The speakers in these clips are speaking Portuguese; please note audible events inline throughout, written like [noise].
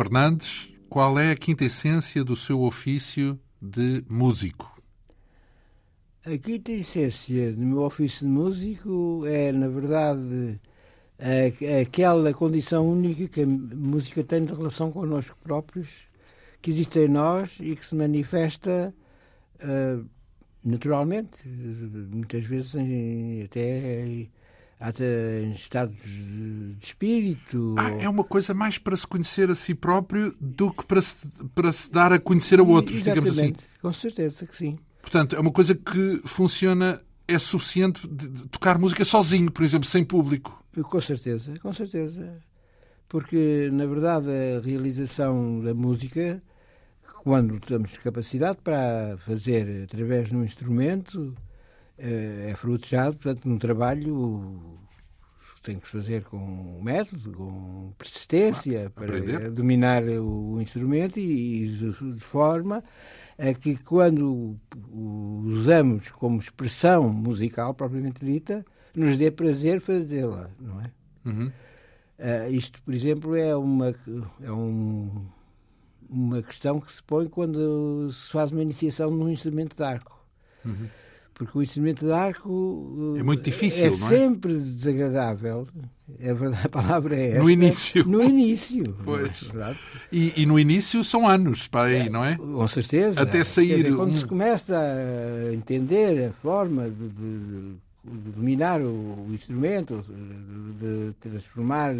Fernandes. Qual é a quinta essência do seu ofício de músico? A quinta essência do meu ofício de músico é, na verdade, aquela condição única que a música tem de relação connosco próprios, que existe em nós e que se manifesta uh, naturalmente, muitas vezes até até em estados de espírito. Ah, é uma coisa mais para se conhecer a si próprio do que para se, para se dar a conhecer a outros, Exatamente, digamos assim. Com certeza que sim. Portanto, é uma coisa que funciona, é suficiente de, tocar música sozinho, por exemplo, sem público. Com certeza, com certeza. Porque, na verdade, a realização da música, quando temos capacidade para fazer através de um instrumento, é fruto já, portanto, de um trabalho que tem que se fazer com método, com persistência, para aprender. dominar o instrumento e, e de forma a que quando o usamos como expressão musical propriamente dita, nos dê prazer fazê-la, não é? Uhum. Uh, isto, por exemplo, é uma, é um, uma questão que se põe quando se faz uma iniciação num instrumento de arco. Uhum porque o instrumento de arco é muito difícil, é não é? sempre desagradável. É verdade, a palavra é esta. No início. No início. [laughs] Pois. É e, e, no início são anos para aí, é, não é? Com certeza. Até sair. Dizer, quando um... se começa a entender a forma de, de, de dominar o, o, instrumento, de, de transformar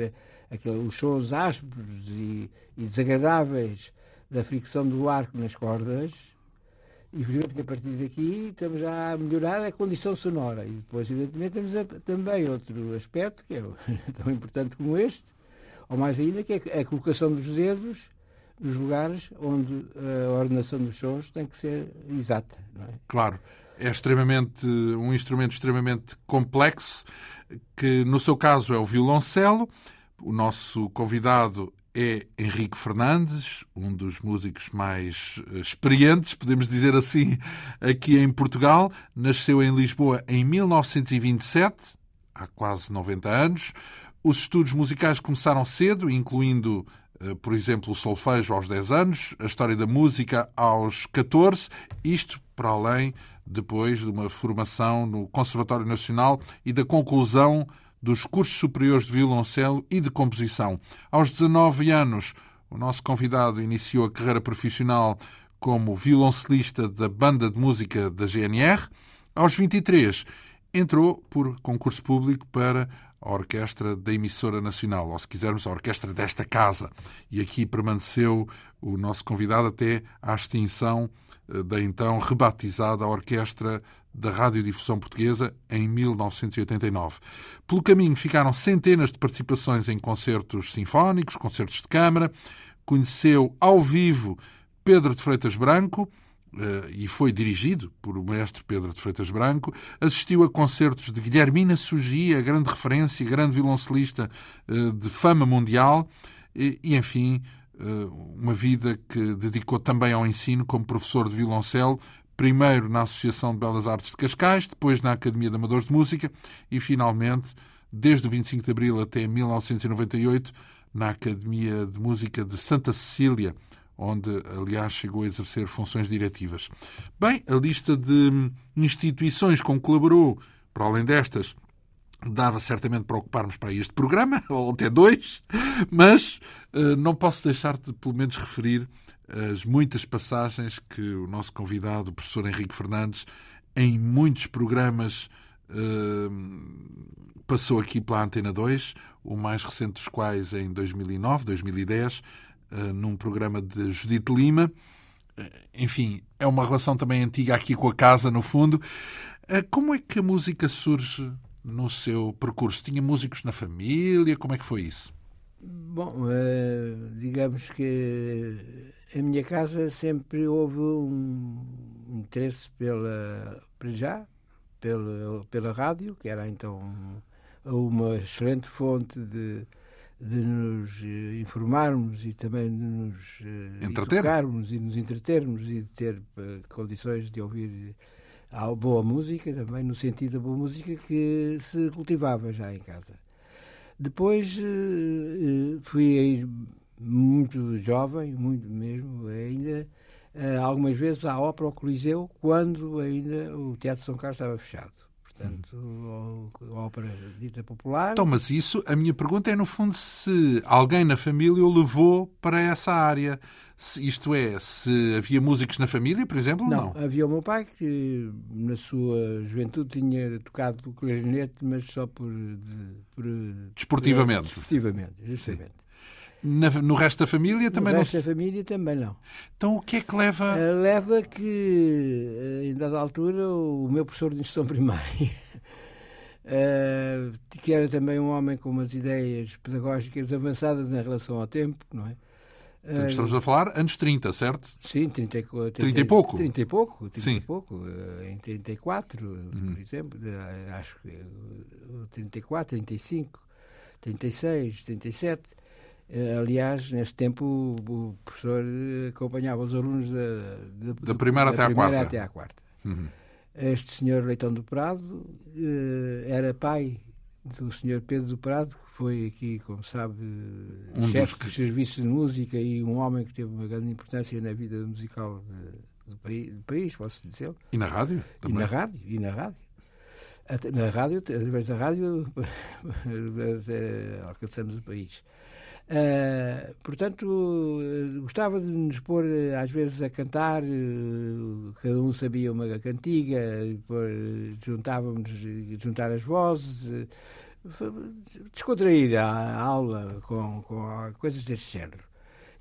aquele, os sons ásperos e, e desagradáveis da fricção do arco nas cordas, e, evidentemente, a partir daqui estamos já a melhorar a condição sonora. E depois, evidentemente, temos a, também outro aspecto, que é [laughs] tão importante como este, ou mais ainda, que é a colocação dos dedos nos lugares onde a ordenação dos sons tem que ser exata. É? Claro. É extremamente um instrumento extremamente complexo, que no seu caso é o violoncelo. O nosso convidado é Henrique Fernandes, um dos músicos mais eh, experientes, podemos dizer assim, aqui em Portugal. Nasceu em Lisboa em 1927, há quase 90 anos. Os estudos musicais começaram cedo, incluindo, eh, por exemplo, o solfejo aos 10 anos, a história da música aos 14, isto para além depois de uma formação no Conservatório Nacional e da conclusão dos cursos superiores de violoncelo e de composição. Aos 19 anos, o nosso convidado iniciou a carreira profissional como violoncelista da banda de música da GNR. Aos 23, entrou por concurso público para a orquestra da emissora nacional, ou se quisermos, a orquestra desta casa. E aqui permaneceu o nosso convidado até à extinção eh, da então rebatizada Orquestra da Radiodifusão Portuguesa em 1989. Pelo caminho ficaram centenas de participações em concertos sinfónicos, concertos de câmara. Conheceu ao vivo Pedro de Freitas Branco eh, e foi dirigido por o mestre Pedro de Freitas Branco. Assistiu a concertos de Guilhermina Sugia, grande referência, grande violoncelista eh, de fama mundial. E, enfim, eh, uma vida que dedicou também ao ensino como professor de violoncelo, primeiro na Associação de Belas Artes de Cascais, depois na Academia de Amadores de Música e, finalmente, desde o 25 de Abril até 1998, na Academia de Música de Santa Cecília, onde, aliás, chegou a exercer funções diretivas. Bem, a lista de instituições com que colaborou, para além destas, dava certamente para ocuparmos para este programa, [laughs] ou até dois, mas uh, não posso deixar de, pelo menos, referir as muitas passagens que o nosso convidado, o professor Henrique Fernandes, em muitos programas uh, passou aqui pela Antena 2, o mais recente dos quais em 2009, 2010, uh, num programa de Judite Lima. Uh, enfim, é uma relação também antiga aqui com a casa, no fundo. Uh, como é que a música surge no seu percurso? Tinha músicos na família? Como é que foi isso? Bom, digamos que em minha casa sempre houve um interesse pela, para já, pela, pela rádio, que era então uma excelente fonte de, de nos eh, informarmos e também de nos eh, educarmos e nos entretermos e de ter eh, condições de ouvir a boa música, também no sentido da boa música que se cultivava já em casa. Depois fui muito jovem, muito mesmo, ainda uh, algumas vezes à ópera ao Coliseu, quando ainda o Teatro São Carlos estava fechado. Portanto, hum. ópera dita popular. Então, mas isso, a minha pergunta é, no fundo, se alguém na família o levou para essa área. Se, isto é, se havia músicos na família, por exemplo, não? Não, havia o meu pai que na sua juventude tinha tocado o clarinete, mas só por... De, por desportivamente. Desportivamente, justamente. Na, no resto da família também no não? No resto da família também não. Então o que é que leva... Uh, leva que, uh, em dada altura, o meu professor de instrução primária, uh, [laughs] que era também um homem com umas ideias pedagógicas avançadas em relação ao tempo, não é? Então, estamos a falar anos 30, certo? Sim, 30, 30, 30 e pouco. 30 e pouco, 30 Sim. e pouco. Em 34, uhum. por exemplo, acho que 34, 35, 36, 37. Aliás, nesse tempo o professor acompanhava os alunos da, da, da primeira, da até, primeira à até à quarta. Uhum. Este senhor Leitão do Prado eh, era pai do senhor Pedro do Prado, que foi aqui, como sabe, um chefe dos serviços de música e um homem que teve uma grande importância na vida musical do, país, do, país, posso dizer. E na rádio? Também. E na rádio, e na rádio. Na rádio, através da rádio, [laughs] alcançamos o país. Uh, portanto, uh, gostava de nos pôr, uh, às vezes, a cantar, cada um sabia uma cantiga, juntávamos, juntar as vozes, descontrair a, aula com, com coisas deste género.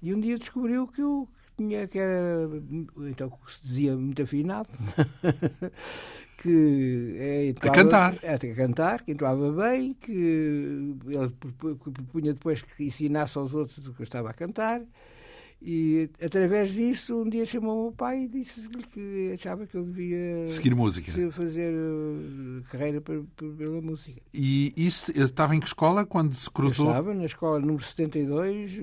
E um dia descobriu que eu tinha, que era, então, se dizia muito afinado, [laughs] que é, a cantar. É, a cantar, que entrava bem, que ele propunha depois que ensinasse aos outros o que eu estava a cantar. E através disso, um dia chamou o meu pai e disse-lhe que achava que eu devia seguir música, fazer uh, carreira pela música. E isso estava em que escola quando se cruzou? Eu estava na escola número 72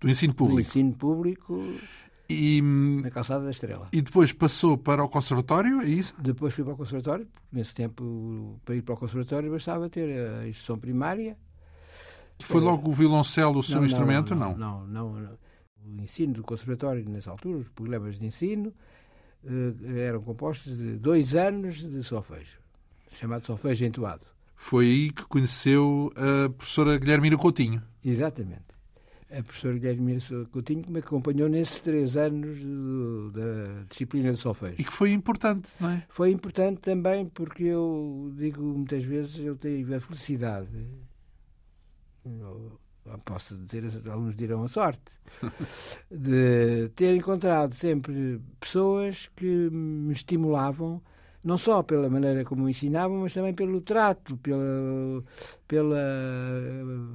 do ensino público. Do ensino público. E, na Calçada da Estrela. E depois passou para o Conservatório, é isso? Depois fui para o Conservatório. Nesse tempo, para ir para o Conservatório, bastava ter a instrução primária. Foi logo o violoncelo o seu não, instrumento? Não não, não não, O ensino do Conservatório, nessa altura, os programas de ensino, eh, eram compostos de dois anos de solfejo, chamado solfejo entoado. Foi aí que conheceu a professora Guilhermina Coutinho. Exatamente a professora Guilherme Coutinho, que me acompanhou nesses três anos do, da disciplina de solfejo. E que foi importante, não é? Foi importante também porque eu digo muitas vezes, eu tive a felicidade, posso dizer, alguns dirão a sorte, [laughs] de ter encontrado sempre pessoas que me estimulavam não só pela maneira como ensinavam, mas também pelo trato, pela, pela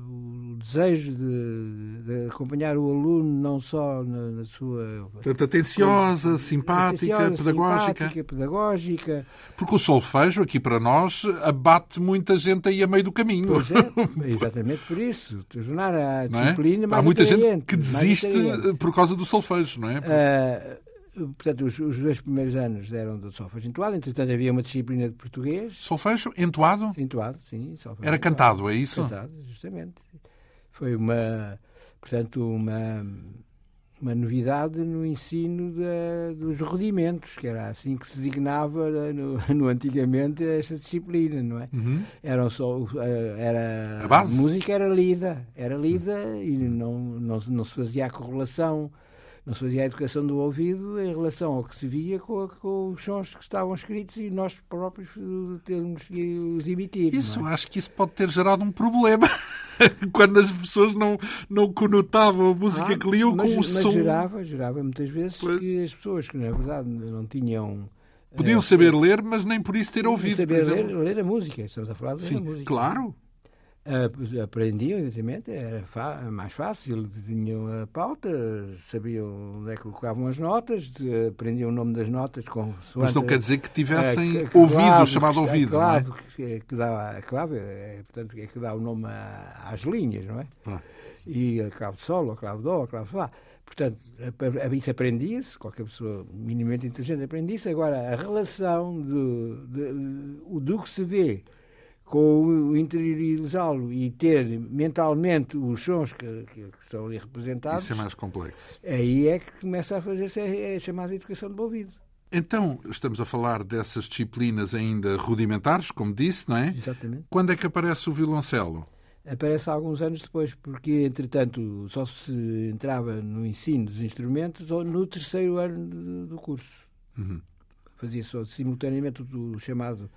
o desejo de, de acompanhar o aluno não só na, na sua Portanto, atenciosa, como, simpática, atenciosa, pedagógica. Simpática, pedagógica. Porque o solfejo aqui para nós abate muita gente aí a meio do caminho. Pois é, [laughs] exatamente por isso. Tornar a é? disciplina é? mais Há muita gente que desiste por causa do solfejo, não é? Uh, portanto, os, os, dois primeiros anos eram do solfejo entoado, entretanto havia uma disciplina de português. Solfejo entoado? Entoado, sim. Era entoado. cantado, é isso? Cantado, justamente. Foi uma, portanto, uma, uma novidade no ensino dos rudimentos, que era assim que se designava no, [laughs] no antigamente esta disciplina, não é? Uhum. Era só era a, base. a música era lida, era lida uhum. e não, não, não se fazia a correlação não se fazia a educação do ouvido em relação ao que se via com, com os sons que estavam escritos e nós próprios eh, termos que os emitir. Isso, é? acho que isso pode ter gerado um problema [laughs] quando as pessoas não, não conotavam a música ah, que liam mas, com o mas som. gerava, gerava muitas vezes pois. que as pessoas que na verdade não tinham Podiam é, saber ler, mas nem por isso ter ouvido. Saber ler, ler a música, estamos a falar de ler Sim, a música. Claro, aprendiam, evidentemente, era mais fácil, tinham a pauta, sabiam onde é que colocavam as notas, aprendiam o nome das notas com Mas não quer dizer que tivessem a, a ouvido, clave, chamado ouvido, a clave, é? Que, que dá, a clave é, portanto, é que dá o nome às linhas, não é? Ah. E a clave de sol, a clave de dó, a clave de fá. Portanto, isso aprendia-se, qualquer pessoa minimamente inteligente aprendia-se. Agora, a relação do, do, do que se vê com o interiorizá-lo e ter mentalmente os sons que, que, que, estão ali representados. Isso é mais complexo. Aí é que começa a fazer-se a, a chamada educação do ouvido. Então, estamos a falar dessas disciplinas ainda rudimentares, como disse, não é? Exatamente. Quando é que aparece o violoncelo? Aparece alguns anos depois, porque, entretanto, só se entrava no ensino dos instrumentos ou no terceiro ano do curso. Uhum. Fazia só simultaneamente o chamado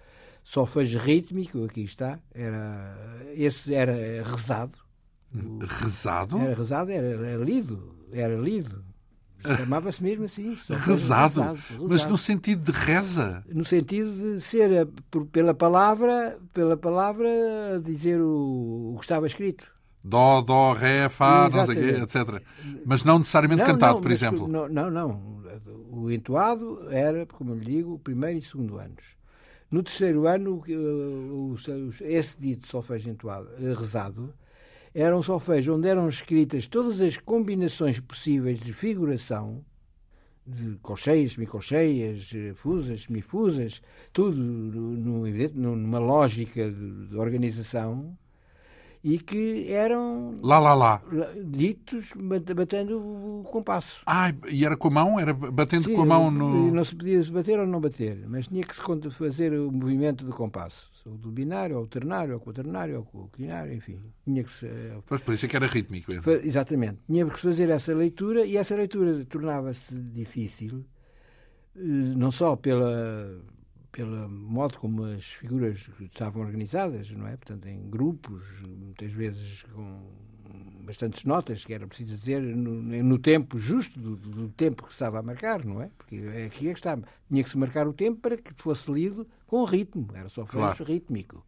solfejo rítmico, aqui está, era, esse era rezado. Rezado? Era rezado, era, era lido, era lido. Chamava-se mesmo assim. Rezado. Rezado. Mas no sentido de reza? No sentido de ser por, pela palavra, pela palavra dizer o, o que estava escrito. Dó, dó, ré, fá, quê, etc. Mas não necessariamente não, cantado, não, por exemplo. Não, não, não. O entoado era, como eu lhe digo, o primeiro e segundo anos. No terceiro ano, o, esse dito solfejo entoado, eh, rezado, era um solfejo onde eram escritas todas as combinações possíveis de figuração, de colcheias, semicolcheias, eh, fusas, semifusas, tudo numa lógica de organização, e que eram lá, lá, lá. ditos batendo o compasso. Ah, e era com a mão? Era batendo Sim, com a mão no. Não se podia bater ou não bater, mas tinha que se fazer o movimento do compasso. O do binário, ou ternário, ou quaternário, ou quinário, enfim. Tinha que se... Pois por isso é que era rítmico. Então. Exatamente. Tinha que fazer essa leitura e essa leitura tornava-se difícil, eh, não só pela pelo modo como as figuras estavam organizadas, não é? Portanto, em grupos, muitas vezes com bastantes notas, que era preciso dizer no, no tempo justo do, do, tempo que estava a marcar, não é? Porque aqui é que está. Tinha que se marcar o tempo para que fosse lido com ritmo, era só claro. rítmico.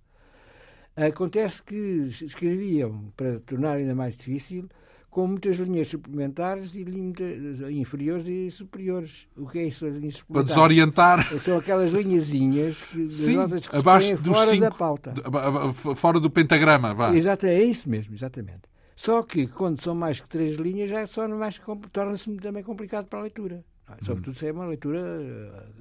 Acontece que escreviam, para tornar ainda mais difícil, com muitas linhas suplementares e linhas inferiores e superiores. O que é isso, as linhas suplementares? Para desorientar. São aquelas linhazinhas que, [laughs] Sim, notas que abaixo dos fora cinco, da pauta. Fora do pentagrama, vá. Exato, é isso mesmo, exatamente. Só que quando são mais que três linhas, já torna-se também complicado para a leitura. É? Sobretudo se é uma leitura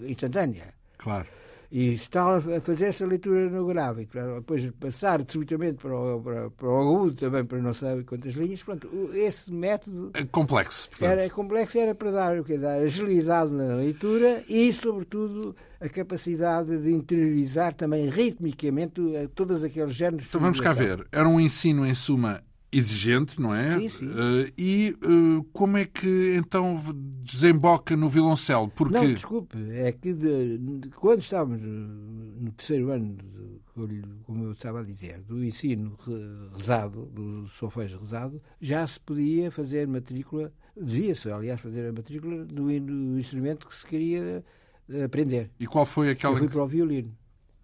eh, instantânea. Claro e está a fazer essa leitura no grave, depois passar subitamente para o, para, para o agudo também, para não saber quantas linhas, pronto, esse método... É complexo, portanto. Era complexo, era para dar, o quê? dar agilidade na leitura e, sobretudo, a capacidade de interiorizar também ritmicamente todos aqueles géneros. Então vamos cá ver. Era um ensino, em suma, exigente, não é? Sim, sim. Uh, e uh, como é que então desemboca no violoncelo? Porque... Não, desculpe, é que de, de, quando estávamos no terceiro ano, de, como eu estava a dizer, do ensino rezado, do solfejo rezado, já se podia fazer matrícula, devia-se, aliás, fazer a matrícula do, do, instrumento que se queria aprender. E qual foi aquela... Eu fui para o violino.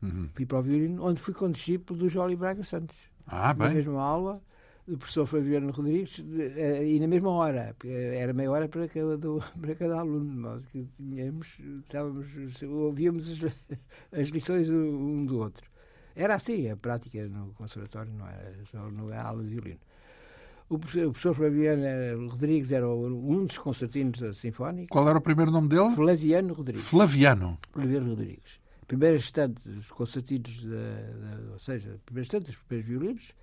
Uhum. Fui para o violino, onde fui condiscípulo do Jóli Braga Santos. Ah, bem. Na mesma aula do professor Flaviano Rodrigues eh, e na mesma hora, era meia hora para cada, [laughs] para cada aluno. Nós que tínhamos, estávamos, ouvíamos as, [laughs] as lições um do outro. Era assim a prática no conservatório, não era só era aula de violino. O professor Flaviano Rodrigues era um dos concertinos sinfónicos. Qual era o primeiro nome dele? Flaviano Rodrigues. Flaviano. Flaviano Rodrigues. Primeiro estante dos concertinos, ou seja, primeiro estante dos primeiros violinos,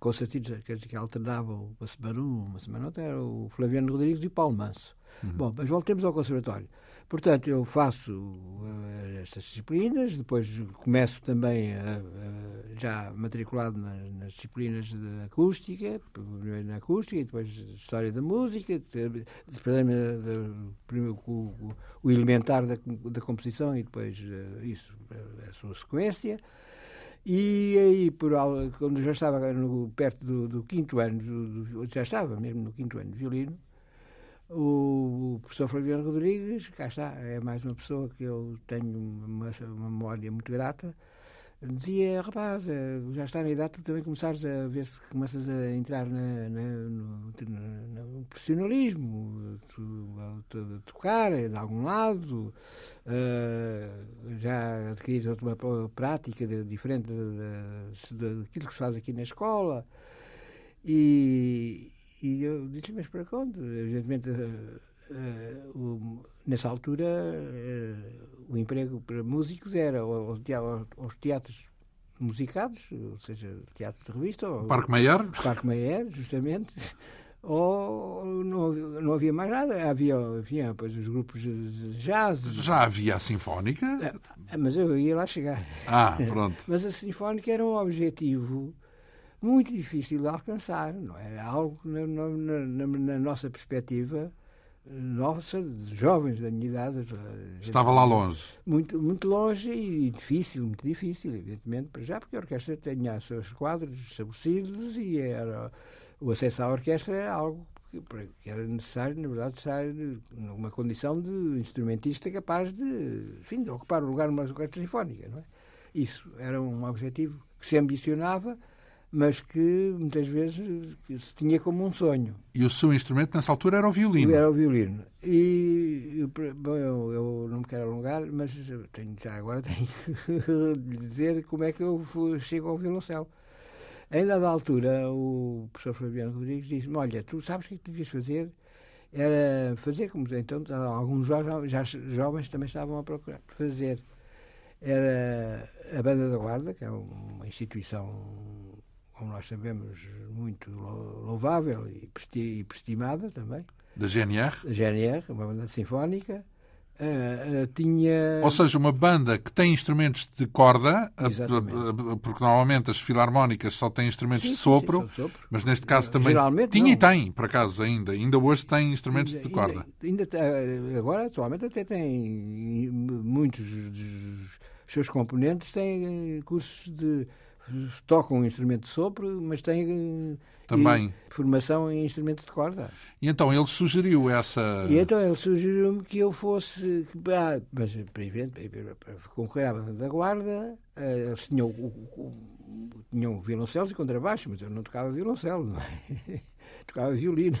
concertinos que alternavam uma semana um, uma semana outra, era o Flaviano Rodrigues e o Paulo Manso. Uhum. Bom, mas voltemos ao conservatório. Portanto, eu faço uh, estas disciplinas, depois começo também já matriculado nas, nas, disciplinas de acústica, primeiro na acústica e depois história da música, primeiro o, o, elementar da, da composição e depois uh, isso, a, a sua sequência. E aí, por, quando já estava no, perto do, do quinto ano, do, já estava mesmo no quinto ano de violino, o, o professor Flaviano Rodrigues, cá está, é mais uma pessoa que eu tenho uma, uma memória muito grata, dizia, rapaz, eh, já está na idade, tu também começares a ver se começas a entrar na, na, no, no, profissionalismo, a tocar em algum lado, uh, já adquirires outra prática de, diferente daquilo que se faz aqui na escola. E, e eu disse, mas para quando? Evidentemente, uh, nessa altura, uh, o emprego para músicos era aos teatros musicados, ou seja, teatro de revista. Ou, Parque Meyer? Parque Meyer, justamente. [laughs] Ou não, não havia mais nada. Havia, havia pois, os grupos de jazz. Já havia a Sinfónica? É, mas eu ia lá chegar. Ah, pronto. [laughs] mas a Sinfónica era um objetivo muito difícil de alcançar. Não era algo que, na, na, na nossa perspectiva, nossa, de jovens da minha idade. Estava lá longe. Muito, muito longe e difícil, muito difícil, evidentemente, para já, porque a orquestra tinha seus quadros estabelecidos e era, o acesso à orquestra era algo que, era necessário, na verdade, estar numa condição de instrumentista capaz de, enfim, de ocupar o lugar numa orquestra sinfónica. Não é? Isso era um objetivo que se ambicionava mas que muitas vezes se tinha como um sonho. E o seu instrumento nessa altura era o violino? Era o violino. E bom, eu, eu não me quero alongar, mas tenho, já agora tenho [laughs] de dizer como é que eu fui, chego ao violoncelo. Em dada altura, o professor Fabiano Rodrigues disse-me: Olha, tu sabes o que, é que devias fazer? Era fazer, como então alguns jovens, já, jovens também estavam a procurar fazer. Era a Banda da Guarda, que é uma instituição como nós sabemos, muito louvável e prestimada também. Da GNR? Da GNR, uma banda sinfónica. Uh, uh, tinha... Ou seja, uma banda que tem instrumentos de corda, uh, porque normalmente as filarmónicas só têm instrumentos sim, de sopro, sim, sopro, mas neste caso também tinha não. e tem, por acaso, ainda. Ainda hoje tem instrumentos ainda, de corda. Ainda, ainda, agora, atualmente, até tem muitos dos seus componentes têm cursos de tocam um instrumento de sopro, mas têm também formação em instrumentos de corda. E então ele sugeriu essa. E então ele sugeriu-me que eu fosse. Ah, mas para concorrer à banda da guarda, eh, eles tinham, o, o, tinham violoncelos e contrabaixo, mas eu não tocava violoncelo, não é? [laughs] tocava violino.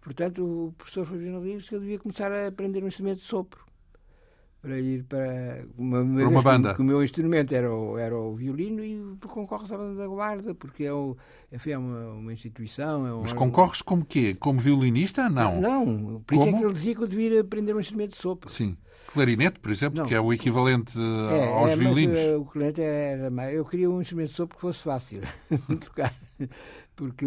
Portanto, o professor Fabiano disse que eu devia começar a aprender um instrumento de sopro para ir para uma, uma, para uma banda. Que o meu instrumento era o, era o violino e concorres à banda da guarda, porque é, o, é uma, uma instituição. É um, Mas concorres como quê? Como violinista? Não. Não, por isso é que ele dizia que eu devia aprender um instrumento de sopro. Sim. Clarinete, por exemplo, não. que é o equivalente é, aos é, violinos. Mas, o clarinete era mais. Eu queria um instrumento de sopro que fosse fácil [laughs] de tocar. Porque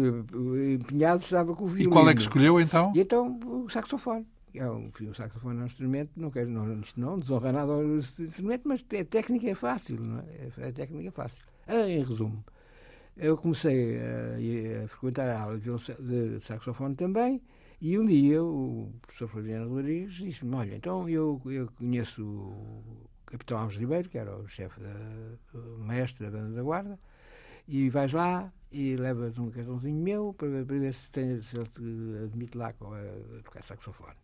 empenhado estava com o violino. E qual é que escolheu então? E então o saxofone é um, o saxofone é um instrumento, não quero não, não desonra nada ao instrumento, mas a técnica é fácil, não é? A técnica é fácil. Ah, em resumo, eu comecei a, a frequentar a aula de saxofone também, e um dia o professor Flaviano Rodrigues disse-me: Olha, então eu, eu conheço o capitão Alves Ribeiro, que era o chefe, da, o mestre da banda da guarda, e vais lá e levas um cartãozinho meu para, para ver se, tem, se ele te admite lá a tocar saxofone.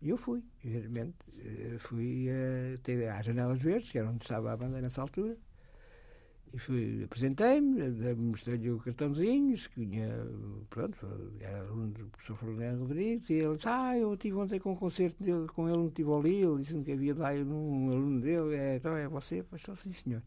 E eu fui, evidentemente. Eh, fui uh, ter às Janelas Verdes, que era onde estava a banda nessa altura. E fui, apresentei-me, mostrei-lhe o cartãozinho, tinha, pronto, era aluno do professor Fernando Rodrigues, e ele disse, ah, eu estive ontem com um concerto dele, com ele no Tivoli, ele disse-me que havia lá um aluno dele, é, então é você? Pois estou sim, senhor.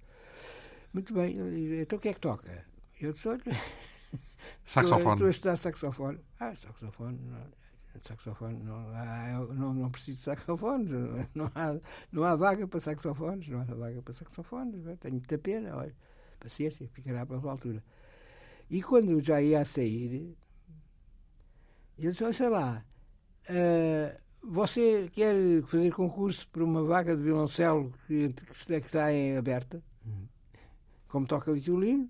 Muito bem, então o que é que toca? Eu disse, olha... [laughs] Saxofone. Estou a estudar saxofone. Ah, saxofone, não, saxofone, não, há, não, não preciso de saxofones, [laughs] não há, não há vaga para saxofones, não há vaga para saxofones, tenho muita pena, olha, paciência, ficará para a altura. E quando já ia a sair, ele disse, sei lá, uh, você quer fazer concurso para uma vaga de violoncelo que, que está em aberta, como toca violino?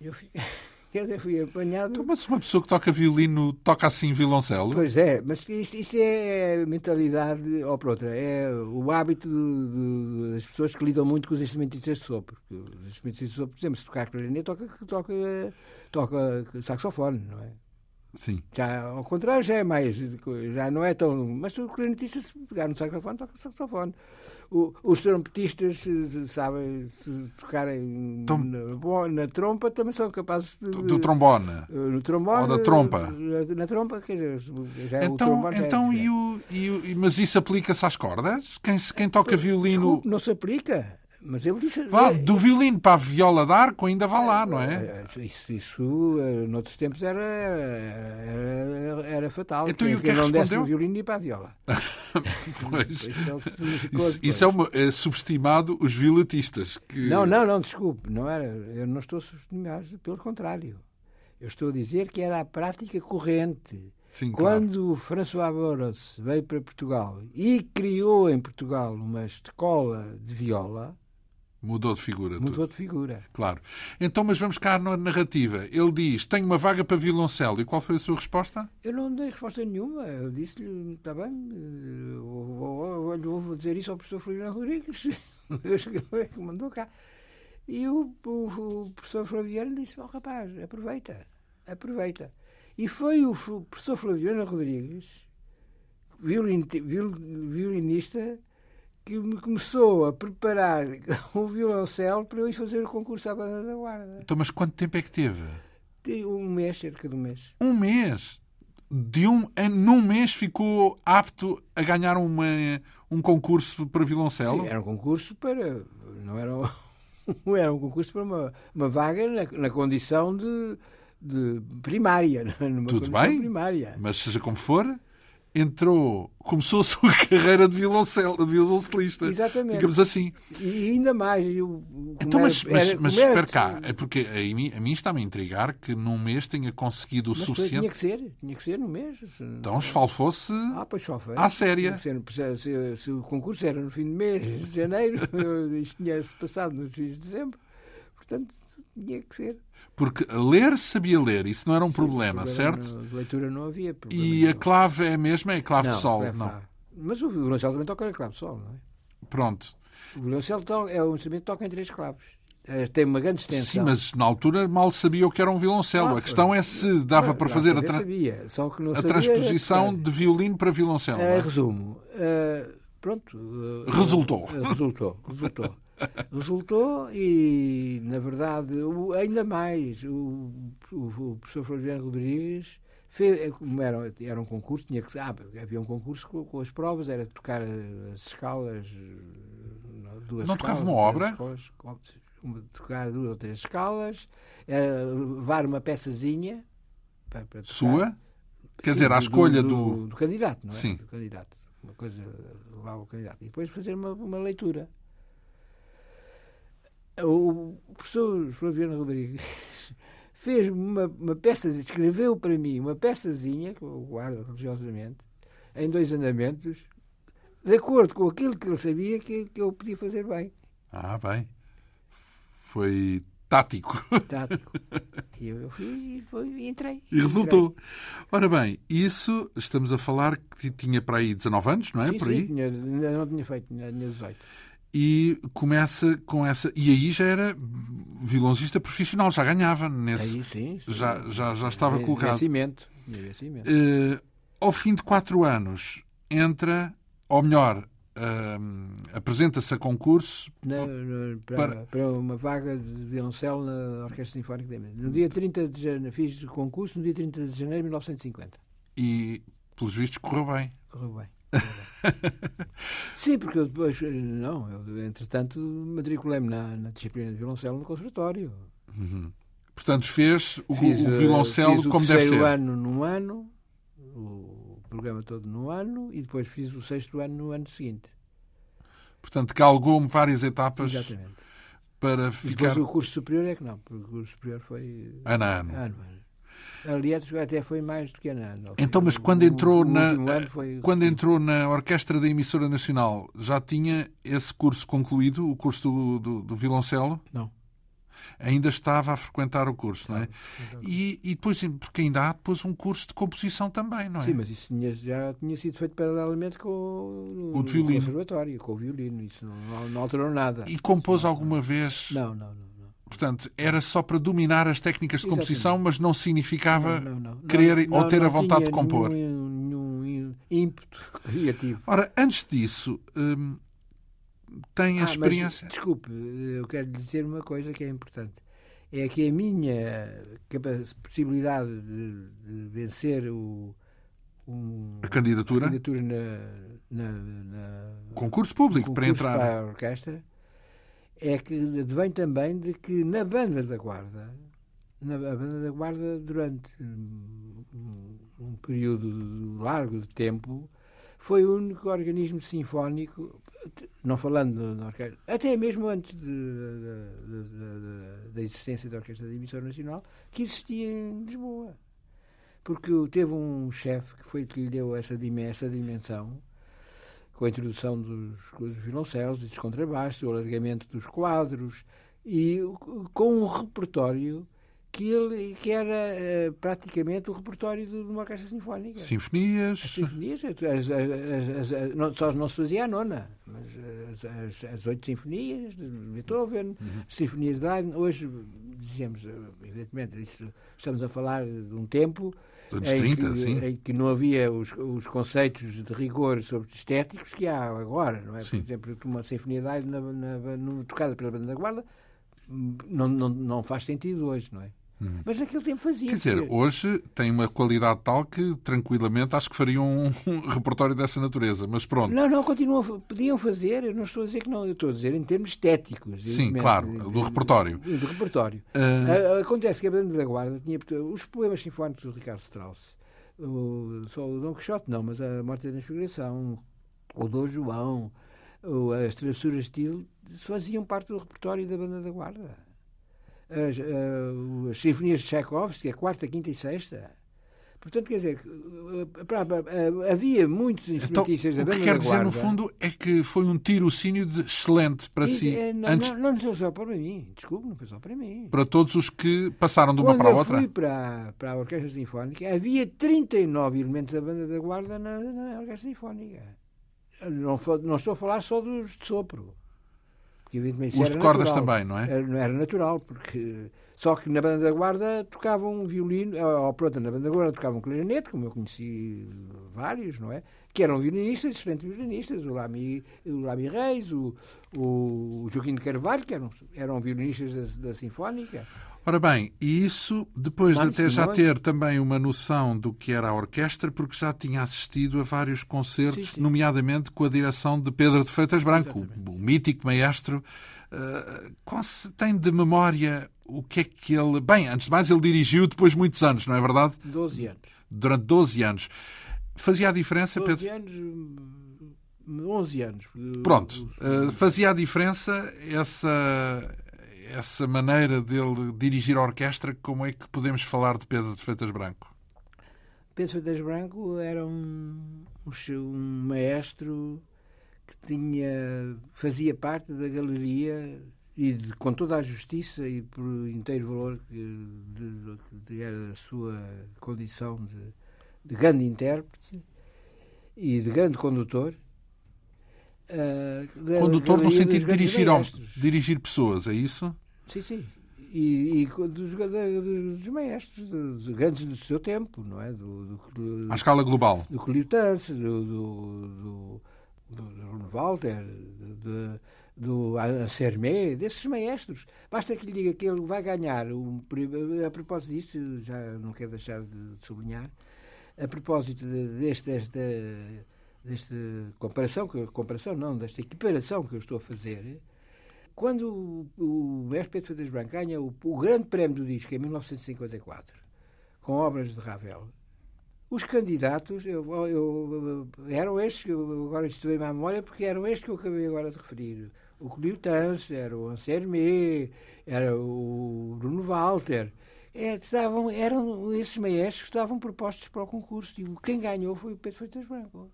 Eu fiquei... [laughs] Quer dizer, fui apanhado. Mas uma pessoa que toca violino toca assim violoncelo? Pois é, mas isto, isto é mentalidade, ou por outra, é o hábito de, de, das pessoas que lidam muito com os instrumentistas de sopro. Os instrumentistas de sopro, por exemplo, se tocar clarinete, toca, toca, toca saxofone, não é? Sim. Já, ao contrário, já é mais. Já não é tão. Mas o clarinetista, se pegar no saxofone, toca saxofone. O, os trompetistas sabem se tocarem Tom... na, na, trompa também são capazes de. Do, do trombone. No trombone. Ou da trompa. Na, na trompa, quer dizer, já então, o. Então, é, e o, e o, mas isso aplica-se às cordas? Quem, quem toca violino. Não se aplica. Mas ele disse. Vá, do violino para a viola de arco ainda vá lá, não é? Isso, isso eh, noutros tempos era, era, era fatal. Então, e o que é não respondeu? desse o violino e para a viola. [laughs] pois. Isso, isso, isso é, uma, é, subestimado os violetistas. Que... Não, não, não, desculpe. Não era, eu não estou subestimado, pelo contrário. Eu estou a dizer que era a prática corrente. Sim, Quando claro. François Boros veio para Portugal e criou em Portugal uma escola de viola, Mudou de figura. Mudou tudo. de figura. Claro. Então, mas vamos cá na narrativa. Ele diz: Tenho uma vaga para violoncelo. E qual foi a sua resposta? Eu não dei resposta nenhuma. Eu disse-lhe: Está bem, eh, vou, vou, vou, dizer isso ao professor Floriano Rodrigues. [laughs] que mandou cá. E o, o, o professor Flaviano disse: oh, Rapaz, aproveita, aproveita. E foi o professor Flaviano Rodrigues, violin, viol, violinista, que me começou a preparar o [laughs] violoncelo para eu ir fazer o concurso à banda da guarda. Então, mas quanto tempo é que teve? Um mês, cerca de um mês. Um mês? De um, num mês ficou apto a ganhar uma, um concurso para violoncelo? Sim, era um concurso para... Não era um, [laughs] era um concurso para uma, uma vaga na, na condição de, de primária. [laughs] Numa Tudo bem, primária. mas seja como for, entrou, começou [laughs] a sua carreira de, violoncelo, de violoncelista. Exatamente. Digamos assim. E ainda mais. Eu, então, mas, era, mas, mas espera cá, é porque a mim, a mim está-me a intrigar que num mês tenha conseguido o mas suficiente. Tinha que ser, tinha que ser num mês. Então esfalfou-se ah, pois à séria. Se, se, se, o concurso era no fim de mês, de janeiro, [laughs] isto tinha-se passado nos fins de dezembro, portanto tinha que ser. Porque ler sabia ler, isso não era um Sim, problema, certo? De leitura não havia problema. E a clave é a mesma? É a clave não, de sol? É não. Mas o violoncelo também toca na clave de sol, não é? Pronto. O violoncelo é um instrumento que toca em três claves. Tem uma grande extensão. Sim, mas na altura mal sabia o que era um violoncelo. Ah, a questão é se dava para fazer a, tra sabia. Não a transposição de violino para violoncelo. É, resumo. Uh, pronto. Uh, resultou. resultou. Resultou. [laughs] [laughs] Resultou e, na verdade, ainda mais, o, o, o professor Floriano Rodrigues fez, como era, era um concurso, tinha que, ah, havia um concurso com, com, as provas, era tocar as escalas, duas Não escalas, tocava uma obra? Tocar duas ou três escalas, era levar uma peçazinha para, para. Sua? Quer Sim, dizer, à escolha do, do... do, do candidato, não é? Sim. Do candidato. Uma coisa levava o candidato. E depois fazer uma, uma leitura o professor Flaviano Rodrigues [laughs] fez uma, uma peça, escreveu para mim uma peçazinha, que eu guardo religiosamente, em dois andamentos, de acordo com aquilo que ele sabia que, que eu podia fazer bem. Ah, bem. Foi tático. [laughs] Tático. E eu fui, fui, e entrei. E resultou. Entrei. Ora bem, isso estamos a falar que tinha para aí 19 anos, não é? Sim, Por aí? Sim, tinha, não tinha feito, tinha 18 e começa com essa. E aí já era violoncista profissional, já ganhava nesse. Aí, sim, sim. Já, já, já estava colocado. Vencimento. Uh, ao fim de quatro anos, entra, ou melhor, uh, apresenta-se a concurso na, na, para, para... para, uma vaga de violoncelo na Orquestra Sinfónica de No dia 30 de janeiro, fiz o concurso no dia 30 de janeiro de 1950. E, pelos vistos, correu bem. Correu bem. [laughs] Sim, porque eu depois, não, eu, entretanto, matriculei-me na, na, disciplina de violoncelo no conservatório. Uhum. Portanto, fez o, fiz, o violoncelo fiz como deve ser. o ano num ano, o programa todo num ano, e depois fiz o sexto ano no ano seguinte. Portanto, galgou-me várias etapas Exatamente. para e ficar. depois o curso superior é que não, porque o curso superior foi. Ano a ano. ano, ano. Aliás, até foi mais do que ano. Então, mas quando entrou, o, o na, foi... quando entrou na Orquestra da Emissora Nacional, já tinha esse curso concluído, o curso do, do, do violoncelo? Não. Ainda estava a frequentar o curso, não é? Então, E, e depois, porque ainda há depois um curso de composição também, não é? Sim, mas isso tinha, já tinha sido feito paralelamente com o, o violino. conservatório, com o violino. Isso não, não alterou nada. E compôs alguma vez? Não, não, não. Portanto, era só para dominar as técnicas de composição, Exatamente. mas não significava não, não, não. querer ou ter a vontade de compor. Nenhum, nenhum ímpeto [laughs] criativo. Ora, antes disso, hum, tem a ah, experiência. Mas, desculpe, eu quero dizer uma coisa que é importante. É que a minha possibilidade de, de vencer o, um, a candidatura, a candidatura na, na, na concurso público concurso para entrar para a orquestra é que advém também de que na banda da guarda, na a banda da guarda durante um, um período largo de tempo foi o único organismo sinfónico, não falando da orquestra, até mesmo antes de, de, de, da existência da Orquestra da Emissora Nacional, que existia em Lisboa. Porque teve um chefe que foi que lhe deu essa, essa dimensão, com a introdução dos, dos violoncelos e dos contrabaixos, o alargamento dos quadros, e com um repertório que, ele, que era uh, praticamente o repertório de uma orquestra sinfónica. Sinfonias? As sinfonias, as, as, as, não, só não se fazia a nona, mas as, oito sinfonias de Beethoven, uhum. as sinfonias de Haydn, hoje dizemos, evidentemente, isto, estamos a falar de um tempo Anos 30, que, sim. em que não havia os, os conceitos de rigor sobre estéticos que há agora, não é? Sim. Por exemplo, uma sinfonia na, na, na, tocada pela banda da guarda não, não, não faz sentido hoje, não é? Uhum. Mas naquele tempo fazia. Quer dizer, hoje tem uma qualidade tal que tranquilamente acho que fariam um, repertório dessa natureza, mas pronto. Não, não, continuam, podiam fazer, eu não estou a dizer que não, eu estou a dizer em termos estéticos. Sim, claro, do repertório. Do repertório. Uh... Acontece que a Banda da Guarda tinha os poemas sinfónicos do Ricardo Strauss, o, só o Dom Quixote não, mas a Morte da Transfiguração, o Dom João, as Travessuras de Estilo, faziam parte do repertório da Banda da Guarda as, uh, as sinfonias de Tchaikovsky, a quarta, quinta e sexta. Portanto, quer dizer, havia muitos instrumentistas então, da banda O que quer dizer, no fundo, é que foi um tirocínio de excelente para Isso, si. É, não, antes... não, não, só para mim, desculpe, não foi só para mim. Para todos os que passaram de uma Quando para a outra? Quando eu fui para, para a Orquestra Sinfónica, havia 39 elementos da banda da guarda na, na Orquestra Sinfónica. Não, não estou a falar só dos de sopro. Porque, evidentemente, Os de cordas natural. também, não é? Era, era natural, porque só que na banda da guarda tocavam um violino, ou pronto, na banda da guarda tocavam um clarinete, como eu conheci vários, não é? Que eram violinistas, excelentes violinistas, o Lami, o Lami Reis, o, o Joaquim de Carvalho, que eram, eram violinistas da, da Sinfónica. Ora bem, e isso depois Mário de até já ter também uma noção do que era a orquestra, porque já tinha assistido a vários concertos, sim, sim. nomeadamente com a direção de Pedro de Freitas Branco, Exatamente. o mítico maestro. Uh, tem de memória o que é que ele. Bem, antes de mais, ele dirigiu depois de muitos anos, não é verdade? 12 anos. Durante 12 anos. Fazia a diferença, 12 Pedro? anos. 11 anos. Pronto. Uh, fazia a diferença essa essa maneira dele dirigir a orquestra, como é que podemos falar de Pedro de Freitas Branco? Pedro Freitas Branco era um, um maestro que tinha, fazia parte da galeria e de, com toda a justiça e por inteiro valor que era a sua condição de, de grande intérprete e de grande condutor, Uh, Condutor no sentido de dirigir, dirigir pessoas, é isso? Sim, sim. E, e dos, dos, maestros, dos grandes do seu tempo, não é? Do, do, À escala global. Do Cliutance, do, do, do, do Walter, do, do Ansermé, desses maestros. Basta que lhe diga que ele vai ganhar, um, a propósito disto, já não quero deixar de sublinhar, a propósito deste, desta desta comparação, comparação não, desta equiparação que eu estou a fazer, quando o, Mestre Pedro Freitas Branco ganha o, o, grande prémio do disco em 1954, com obras de Ravel, os candidatos eu, eu, eram estes, eu, agora estou em memória, porque eram estes que eu acabei agora de referir. O Tance, era o Anselme, era o Bruno Walter. É, estavam, eram esses maestros que estavam propostos para o concurso. E quem ganhou foi o Pedro Freitas Branco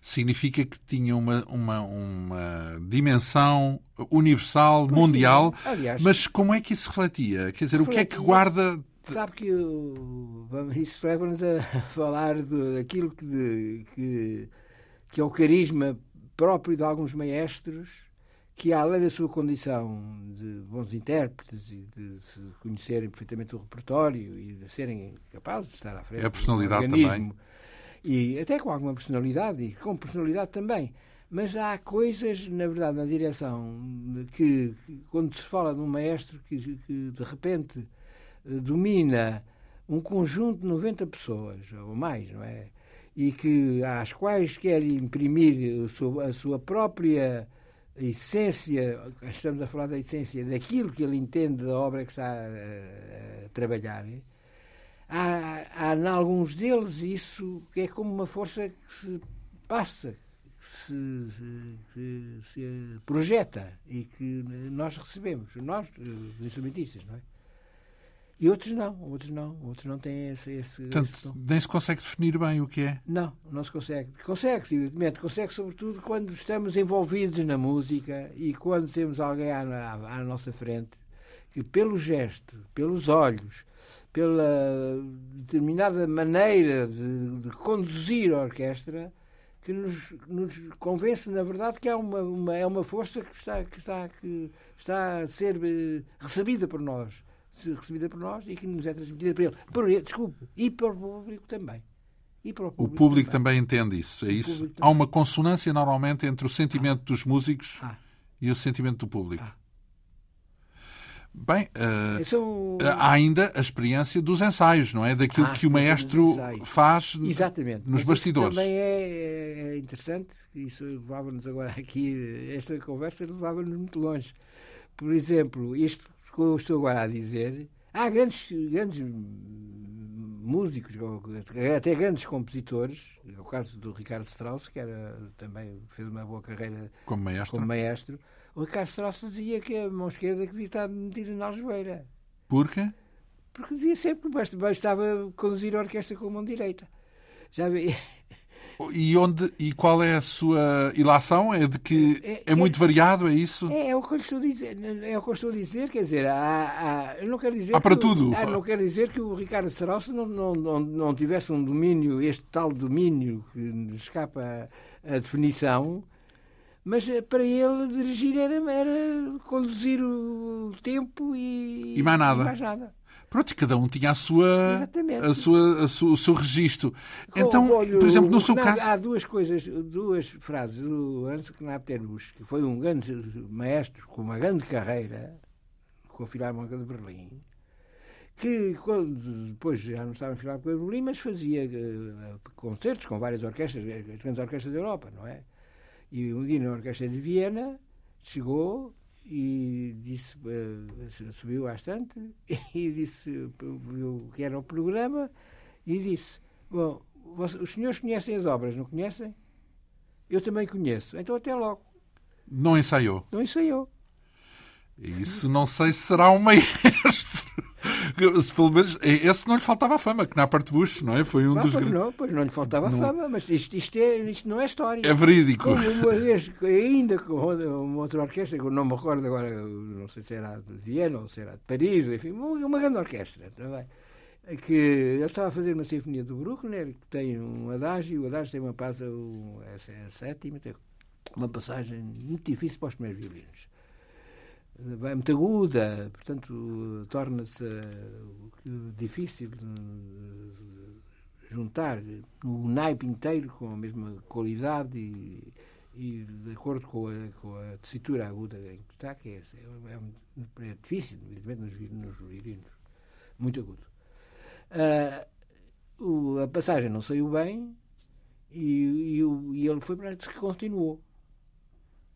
significa que tinha uma, uma, uma dimensão universal, pois mundial. Aliás, mas como é que isso refletia? Quer dizer, o que é que guarda. Sabe que isso leva-nos a [laughs] falar daquilo que, de, que, que é o carisma próprio de alguns maestros que, além da sua condição de bons intérpretes e de se conhecerem perfeitamente o repertório e de serem capazes de estar à frente é a personalidade também e até com alguma personalidade, e com personalidade também. Mas há coisas, na verdade, na direção, que, que quando se fala de um maestro que, que de repente eh, domina um conjunto de 90 pessoas, ou mais, não é? E que às quais quer imprimir a sua, própria essência, estamos a falar da essência daquilo que ele entende da obra que está a, a trabalhar, há, há em alguns deles isso que é como uma força que se passa, que se, que se projeta e que nós recebemos, nós, os instrumentistas, não é? E outros não, outros não, outros não têm esse. esse Portanto, nem se consegue definir bem o que é. Não, não se consegue. Consegue-se, evidentemente, consegue sobretudo quando estamos envolvidos na música e quando temos alguém à, à, à nossa frente que, pelo gesto, pelos olhos, pela determinada maneira de, de conduzir a orquestra, que nos, nos, convence, na verdade, que há uma, uma, é uma força que está, que, está, que está a ser eh, recebida por nós recebida por nós e que nos é transmitida por ele. Por ele, desculpe, e para o público também. E para o público, o público também. também entende isso. É isso? Há uma consonância normalmente entre o sentimento ah. dos músicos ah. e o sentimento do público. Ah. Bem, uh, são... há ainda a experiência dos ensaios, não é? Daquilo ah, que o maestro faz Exatamente. nos Mas bastidores. Também é, é interessante, isso levava-nos agora [laughs] aqui, esta conversa levava-nos muito longe. Por exemplo, isto que eu estou agora a dizer, há grandes, grandes músicos, até grandes compositores, o caso do Ricardo Strauss, que era, também fez uma boa carreira como maestro. Como maestro. O Ricardo Strauss dizia que a mão esquerda devia estar metida na algebeira. Porquê? Porque devia sempre, bastava conduzir a orquestra com a mão direita. Já vi. [laughs] E, onde, e qual é a sua ilação? É de que é, é muito é, variado, é isso? É, é, o que eu estou a dizer. É o que eu estou a dizer, quer dizer, há, há eu não quero dizer. Há para tudo. há, não quero dizer que o Ricardo Serauce não, não, não, não tivesse um domínio, este tal domínio que escapa à, definição, mas eh, para ele dirigir era, era conduzir o tempo e, e mais nada. E mais nada. Pronto, cada um tinha a sua, a sua, a sua, o seu registro. Então, Olha, por exemplo, no seu não, caso. Há duas coisas, duas frases do Hans Knapterbusch, que foi um grande maestro com uma grande carreira com a Filarmónica de Berlim, que quando depois já não estava em Filarmónica de Berlim, mas fazia uh, concertos com várias orquestras, as grandes orquestras da Europa, não é? E um dia na Orquestra de Viena chegou e disse, uh, subiu bastante [laughs] e disse, viu que era o programa e disse, bom, os senhores conhecem as obras, não conhecem? Eu também conheço, então até logo. Não ensaiou? Não ensaiou. Isso não sei se será um maestro. [laughs] [laughs] Pelo menos, esse não lhe faltava fama, que na parte Bush, não é? Foi um dos pois não, pois não lhe faltava não... fama, mas isto, isto, é, isto não é história. É verídico. Uma vez, ainda com uma outra orquestra, que eu não me recordo agora, não sei se era de Viena ou se era de Paris, enfim, uma grande orquestra também. Que ele estava a fazer uma sinfonia do Bruckner, que tem um adágio, o adágio tem uma passa, essa é a sétima, tem uma passagem muito difícil para os primeiros violinos é muito aguda, portanto, torna-se uh, difícil uh, juntar o naipe inteiro com a mesma qualidade e, e de acordo com a, com a tessitura aguda em que está, que é, é, é, é difícil, evidentemente, nos, nos. Muito agudo. Uh, o, a passagem não saiu bem e, e, e ele foi para que continuou.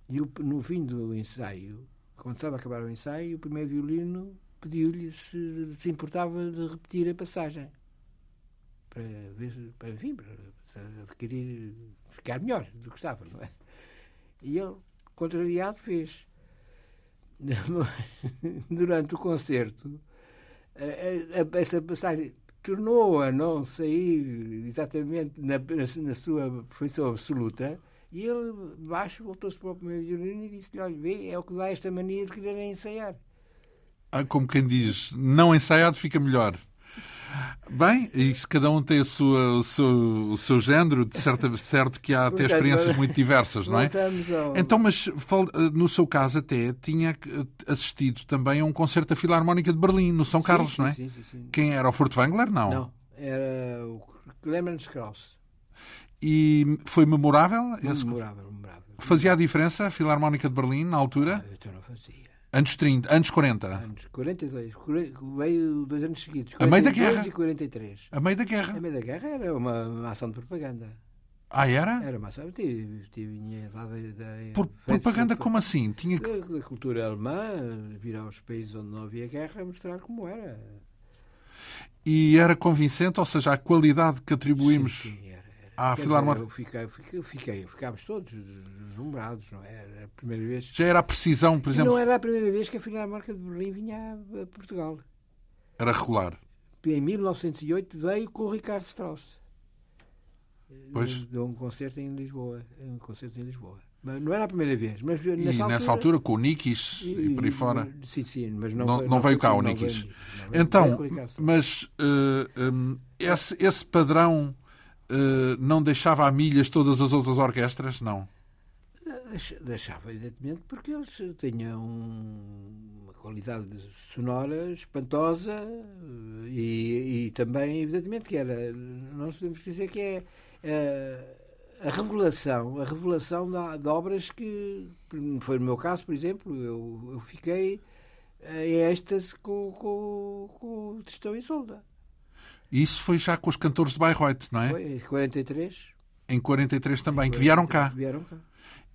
E o, no fim do ensaio, quando estava a acabar o ensaio, o primeiro violino pediu-lhe se se importava de repetir a passagem para ver, para, enfim, para adquirir, ficar melhor do que estava, não é? E ele, contrariado, fez. [laughs] Durante o concerto, essa passagem tornou a não sair exatamente na, na sua perfeição absoluta, e ele, baixo, voltou-se para o primeiro violino e disse-lhe: Olha, vê, é o que dá esta mania de querer ensaiar. Ah, como quem diz, não ensaiado fica melhor. Bem, e se cada um tem a sua, o, seu, o seu género, de certo, certo que há até experiências muito diversas, não é? Então, mas no seu caso até tinha assistido também a um concerto da Filarmónica de Berlim, no São Carlos, sim, não é? Sim, sim, sim. Quem era? O Furtwängler? Não. Não, era o Clemens Krauss. E foi memorável? Memorável, memorável. Fazia a diferença a Filarmónica de Berlim na altura? Ah, então não fazia. Anos 30, anos 40? Anos 42. Veio dois anos seguidos. A meio da guerra? e 43. A meio da guerra? A meio da guerra era uma, uma ação de propaganda. Ah, era? Era massa. Tive, tive, lá da, Por propaganda como assim? Tinha que... da, da cultura alemã, vir aos países onde não havia guerra, mostrar como era. E era convincente, ou seja, a qualidade que atribuímos Sim, sim, era. À Quer Filarmónica. dizer, Eu fiquei, fiquei, fiquei, ficámos todos deslumbrados, não é? Era a primeira vez. Já era a precisão, por E exemplo, não era a primeira vez que a Filarmónica de Berlim vinha a, Portugal. era regular. Em 1908 veio com o Ricardo Strauss. Pois. Deu um concerto em Lisboa. Um concerto em Lisboa. Mas não era a primeira vez. Mas E nessa altura, com o Nikis e, por aí fora. Sim, sim, mas não, Não- não veio cá o Nikis. veio- Então, veio com o Ricardo Strauss. mas eh, esse, esse padrão eh, não deixava a milhas todas as outras orquestras? Não. Deix- Deixava, evidentemente, porque eles tinham uma qualidade sonora espantosa eh, e, e também, evidentemente, que era. Nós podemos dizer que é eh, a regulação, a revelação de, de obras que. Foi no meu caso, por exemplo, eu, eu fiquei em êxtase com, com, com o Tristão e Solda. Isso foi já com os cantores de Bayreuth, não é? Foi em 43. Em 43 também, que vieram cá. Vieram cá.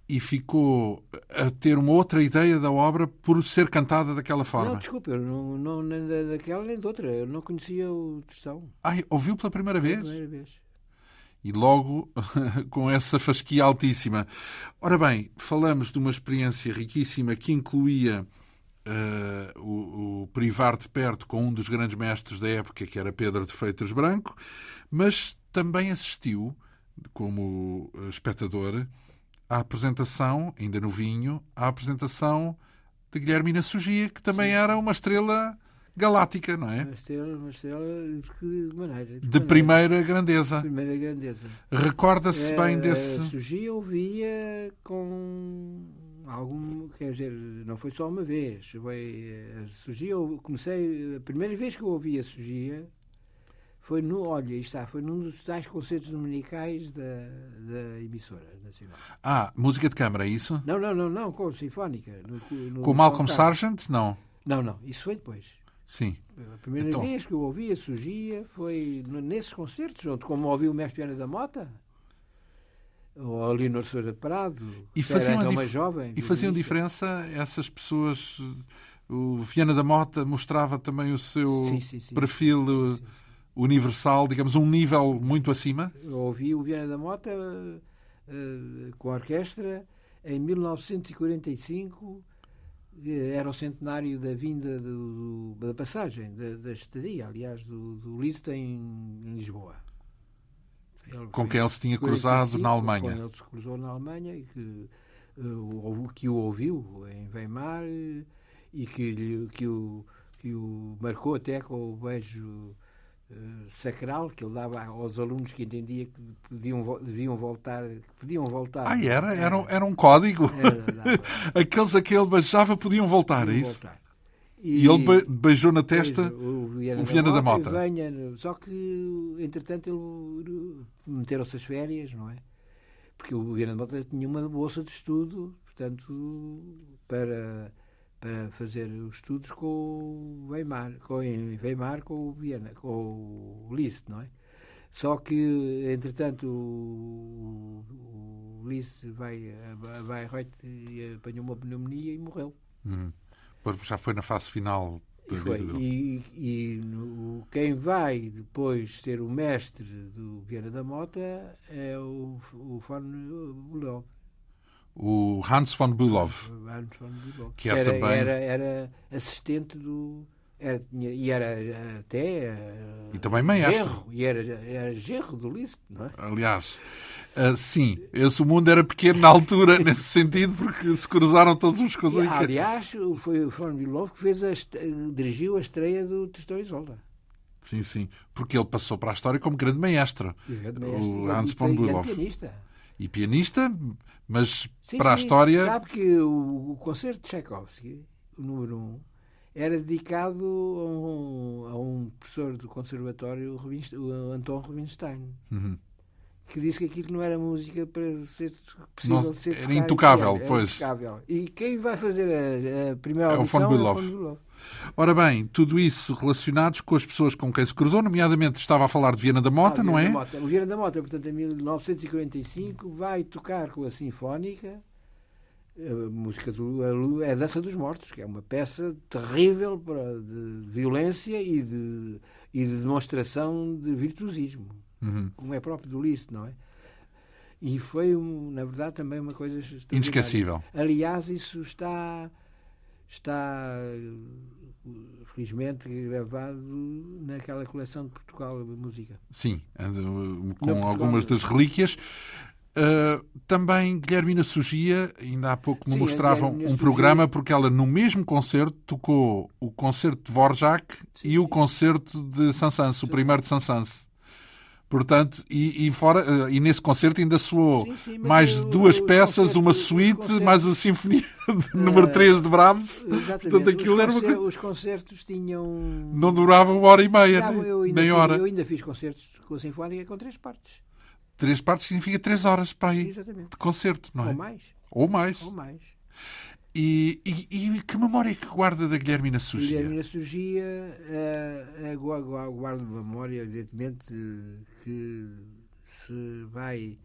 E ficou a ter uma outra ideia da obra por ser cantada daquela Não, forma. desculpa, eu não, não, nem da- daquela nem de outra. Eu não conhecia o Tristão. Ai, ouviu pela primeira vez? Primeira vez. E logo [laughs] com essa fasquia altíssima. Ora bem, falamos de uma experiência riquíssima que incluía eh, o, o privar de perto com um dos grandes mestres da época, que era Pedro de Freitas Branco, mas também assistiu, como espectador, à apresentação, ainda no vinho, à apresentação de Guilhermina Sugia, que também era uma estrela galáctica, não é? Uma estrela, uma estrela de maneira? De maneira? primeira grandeza. Primeira grandeza. Recorda-se bem Eh, desse. Sugia ouvia com algum. Quer dizer, não foi só uma vez. Foi, a Sugia, eu comecei. A primeira vez que eu ouvi a Sugia foi no. Olha, está, foi num dos tais concertos dominicais da, da emissora nacional. Ah, música de câmara, é isso? Não, não, não, não, com Sinfónica. No, no, Com Malcolm. Sargent? Não. Não, não, isso foi depois. Sim. A primeira Então. vez que eu ouvi a Sugia foi nesses concertos, onde como ouvi o Mestre Piana da Mota, ou a Leonor de Prado, E que era faziam, a então dif- mais jovem. e faziam diferença essas pessoas. O Viana da Mota mostrava também o seu Sim, sim, sim. perfil eh, universal, digamos, um nível muito acima. Eu ouvi o Viana da Mota eh, com a orquestra em 1945, eh, era o centenário da vinda do- do- da passagem, da, da estadia, aliás, do, do Liszt em, em Lisboa. Com quem ele se tinha cruzado 45, na Com Alemanha. ele se cruzou na Alemanha e que, eh, o- que o ouviu em Weimar eh, e que, que, o, que o marcou até com o beijo eh, sacral que ele dava aos alunos que entendia que podiam, deviam voltar. Podiam voltar. Ah, era? Era um, era um código. Era, [laughs] Aqueles a que ele beijava podiam voltar, é podiam isso? voltar. E ele be- beijou na testa. Pois, o Viana, o Viana da Mota. e Venha, só que, entretanto, ele meteram-se as férias, não é? Porque o Viana da Mota tinha uma bolsa de estudo, portanto, para, para fazer os estudos com o Weimar, com, em Weimar com o Viana, com o Liszt, não é? Só que, entretanto, o, o Liszt vai a, Bayreuth e apanhou uma pneumonia e morreu. Hum. Já foi na fase final da E, foi. vida dele. E, e no- quem vai depois ser o mestre do Vieira da Mota é o, o von Bülow. O Hans von Bülow. Hans von Bülow. Que é era, também- era, era assistente do. Era, e era até. eh, E também maestro. genro, e era, era genro do Liszt, não é? Aliás, ah, sim, esse mundo era pequeno na altura, [laughs] nesse sentido, porque se cruzaram todos uns com os E, aliás, foi o von Bülow que fez a, dirigiu a estreia do Tristão Isolda. Sim, sim. Porque ele passou para a história como grande maestro. O Hans von grande Bülow. pianista. E pianista, mas Sim, para a sim, história. Sabe que o, o concerto de Tchaikovsky, o número 1, um, era dedicado a um, a um professor do conservatório, o Anton Rubinstein. Uhum. que disse que aquilo não era música para ser possível Não, de ser era intocável, piano, pois. intocável. E quem vai fazer a, a primeira É o audição von Bülow. é o von Bülow. Ora bem, tudo isso relacionados com as pessoas com quem se cruzou, nomeadamente estava a falar de Viana da Mota, Ah, não é? da Mota. O Vieira da Mota, portanto, em 1945, vai tocar com a Sinfónica a música do, a Lu- é a Dança dos Mortos, que é uma peça terrível para, de violência e de, e de demonstração de virtuosismo, Uhum. como é próprio do Liszt, não é? E foi, um, na verdade, também uma coisa. Inesquecível. Aliás, isso está, está felizmente gravado naquela coleção de Portugal de música. Sim, com Portugal- algumas das relíquias. Uh, também Guilhermina Sugia, ainda há pouco me Sim, mostravam um programa porque ela no mesmo concerto tocou o concerto de Dvorak e o concerto de Sansans, o primeiro de Sansans. Portanto, e, e fora, uh, e nesse concerto ainda soou Sim, sim, mais o- duas os peças, uma suíte, mais a Sinfonia [laughs] de número 3 de Brahms. Exatamente. Portanto, aquilo os, era uma os concertos tinham. Não durava uma hora e meia, Chegavam- eu, nem, ainda nem hora. eu ainda fiz concertos com a Sinfónica com três partes. Três partes significa três horas para aí Exatamente. de concerto, não é? Ou mais. Ou mais. Ou mais. E, e- e que memória é que guarda da Guilhermina Sugia? Guilhermina surgia, uh, guardo memória, evidentemente, que se vai.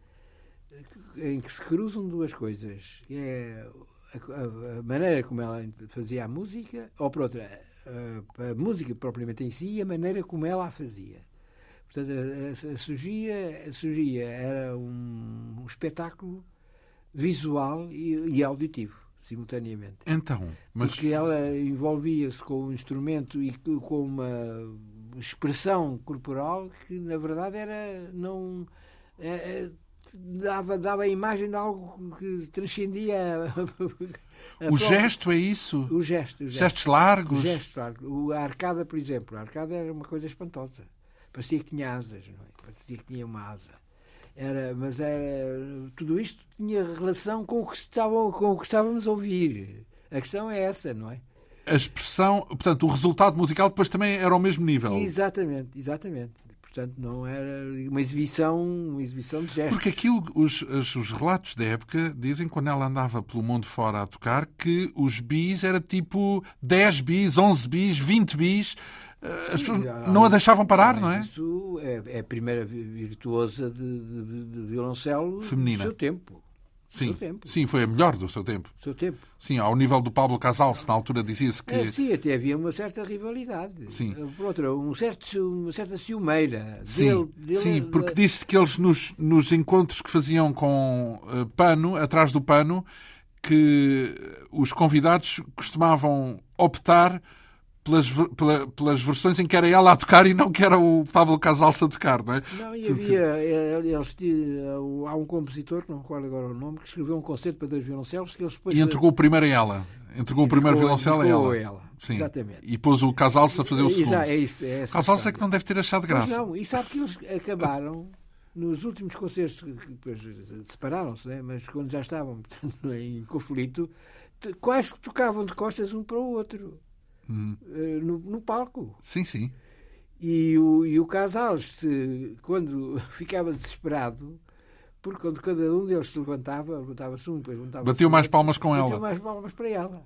em que se cruzam duas coisas. que É a, a- a maneira como ela fazia a música, ou por outra, a, a música propriamente em si e a maneira como ela a fazia. Portanto, a, a, a surgia, a surgia era um, um espetáculo visual e, e auditivo, simultaneamente. Então, mas Porque ela envolvia-se com um instrumento e co- com uma expressão corporal que, na verdade, era. não é, é, dava, dava a imagem de algo que transcendia a, a o gesto é isso? O gesto. O gesto. Gestos largos? O gesto, claro. O- a arcada, por exemplo. A arcada era uma coisa espantosa. Parecia que tinha asas, não é? Parecia que tinha uma asa. Era, mas era, tudo isto tinha relação com o, que estavam, com o que estávamos a ouvir. A questão é essa, não é? A expressão, portanto, o resultado musical depois também era ao mesmo nível. Exatamente, exatamente. Portanto, não era uma exibição, uma exibição de gestos. Porque aquilo, os, os, os relatos da época dizem, quando ela andava pelo mundo fora a tocar, que os bis era tipo 10 bis, 11 bis, 20 bis. Eh, As pessoas não a deixavam parar, não é? Isso é, é a primeira vi- virtuosa de, de- de violoncelo Feminina. do seu tempo. Sim, tempo. sim, foi a melhor do seu tempo. Do seu tempo. Sim, ao nível do Pablo Casals, na altura dizia-se que. É, sim, até havia uma certa rivalidade. Sim. Por outra, um certo, uma certa ciumeira. Sim, dele, dele- sim, porque disse que eles nos, nos encontros que faziam com eh, pano, atrás do pano, que os convidados costumavam optar pelas, pela- pelas versões em que era ela a tocar e não que era o Pablo Casals a tocar, não é? Não, e havia, eh, eles, ti- há um compositor, não recordo agora o nome, que escreveu um concerto para dois violoncelos que eles depois... E entregou o primeiro a ela. Entregou o primeiro violoncelo a ela. ela. Sim. Exatamente. E pôs o Casals a fazer o segundo. É isso, é Casals é que não deve ter achado graça. não, e sabe que eles acabaram [laughs] nos últimos concertos, que depois separaram-se, né? mas quando já estavam [laughs] portanto, em conflito, quase que tocavam de costas um para o outro Hum. no, no palco. Sim, sim. E o, e o Casals, quando [laughs] ficava desesperado, porque quando cada um deles se levantava, levantava-se um, depois levantava-se Bateu mais palmas com bateu ela. mais palmas para ela.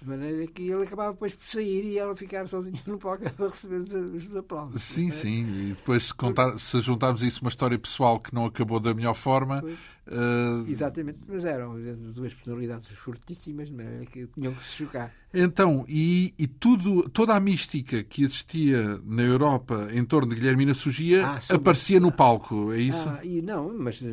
De maneira que ele acabava depois por sair e ela ficar sozinha [laughs] no palco a receber os, os aplausos. Sim, É. sim. E depois, se, contar, se juntarmos isso uma história pessoal que não acabou da melhor forma, Pois. Eh, Exatamente, mas eram duas personalidades fortíssimas, de maneira que tinham que se chocar. Então, e, e tudo, toda a mística que existia na Europa em torno de Guilhermina Sugia Ah, sobre- aparecia no palco, é isso? Ah, e não, mas eh,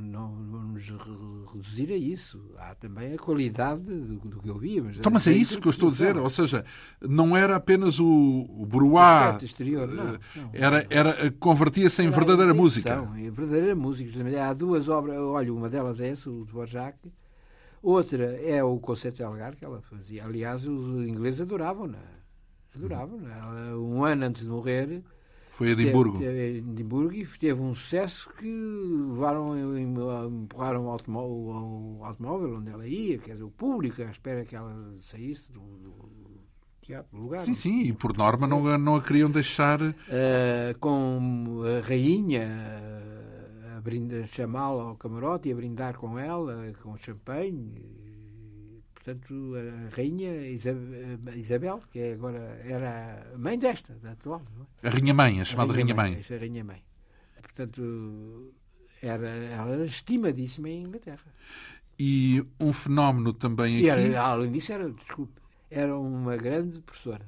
não vamos re- reduzir a isso. Há também a qualidade do, do que ouvíamos. então, mas é isso que eu estou a dizer. Ou seja, não era apenas o, o bruá, exterior, não, não. era, era, convertia-se em verdadeira música. É verdadeira música. Há duas obras, olha, uma delas é essa, o Dvorak. Outra é o Concerto de Algar, que ela fazia. Aliás, os ingleses adoravam-na. Adoravam-na. Ela, Um ano antes de morrer, Foi Edimburgo. Esteve, esteve em Edimburgo e teve um sucesso que levaram, empurraram o automóvel, o automóvel onde ela ia, quer dizer, o público à espera que ela saísse do, do lugar. Sim, sim, e por norma não, não a queriam deixar. Eh, com a rainha, a chamá-la ao camarote e a brindar com ela, com champanhe. Portanto, a rainha Isabel, que é agora era a mãe desta, da atual. É? A rainha mãe, a chamada rainha, rainha mãe. É a rainha mãe. Portanto, era, ela era estimadíssima em Inglaterra. E um fenómeno também aqui... E era, além disso, era, desculpe, era uma grande professora.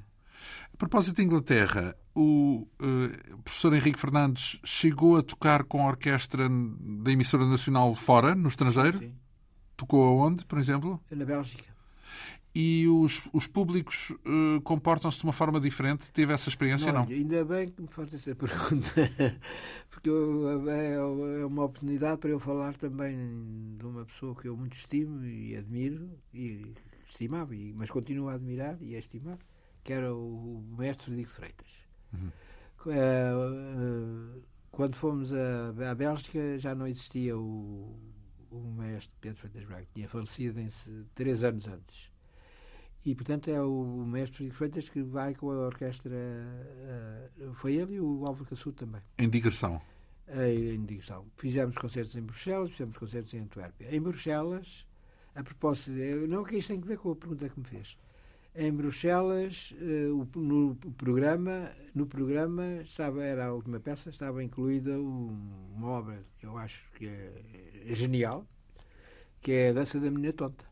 A propósito de Inglaterra, o uh, professor Henrique Fernandes chegou a tocar com a orquestra da emissora nacional fora, no estrangeiro? Sim. Tocou aonde, por exemplo? Na Bélgica. E os, os públicos uh, comportam-se de uma forma diferente? Teve essa experiência não, não? Ainda bem que me faz essa [laughs] pergunta, porque eu, é, é uma oportunidade para eu falar também de uma pessoa que eu muito estimo e admiro, e estimava, mas continuo a admirar e a estimar, que era o mestre Frederico Freitas. Uhum. Uh, quando fomos à, Bélgica já não existia o, o mestre Pedro Freitas Braga, tinha falecido em, três anos antes. E, portanto, é o mestre Freitas que vai com a orquestra. Uh, foi ele e o Álvaro Caçudo também. Em digressão? Em digressão. Fizemos concertos em Bruxelas, fizemos concertos em Antuérpia. Em Bruxelas, a propósito, não que isto tem a ver com a pergunta que me fez. Em Bruxelas, uh, no programa, no programa estava, era a última peça, estava incluída uma obra que eu acho que é, é genial, que é a Dança da Menina Tonta.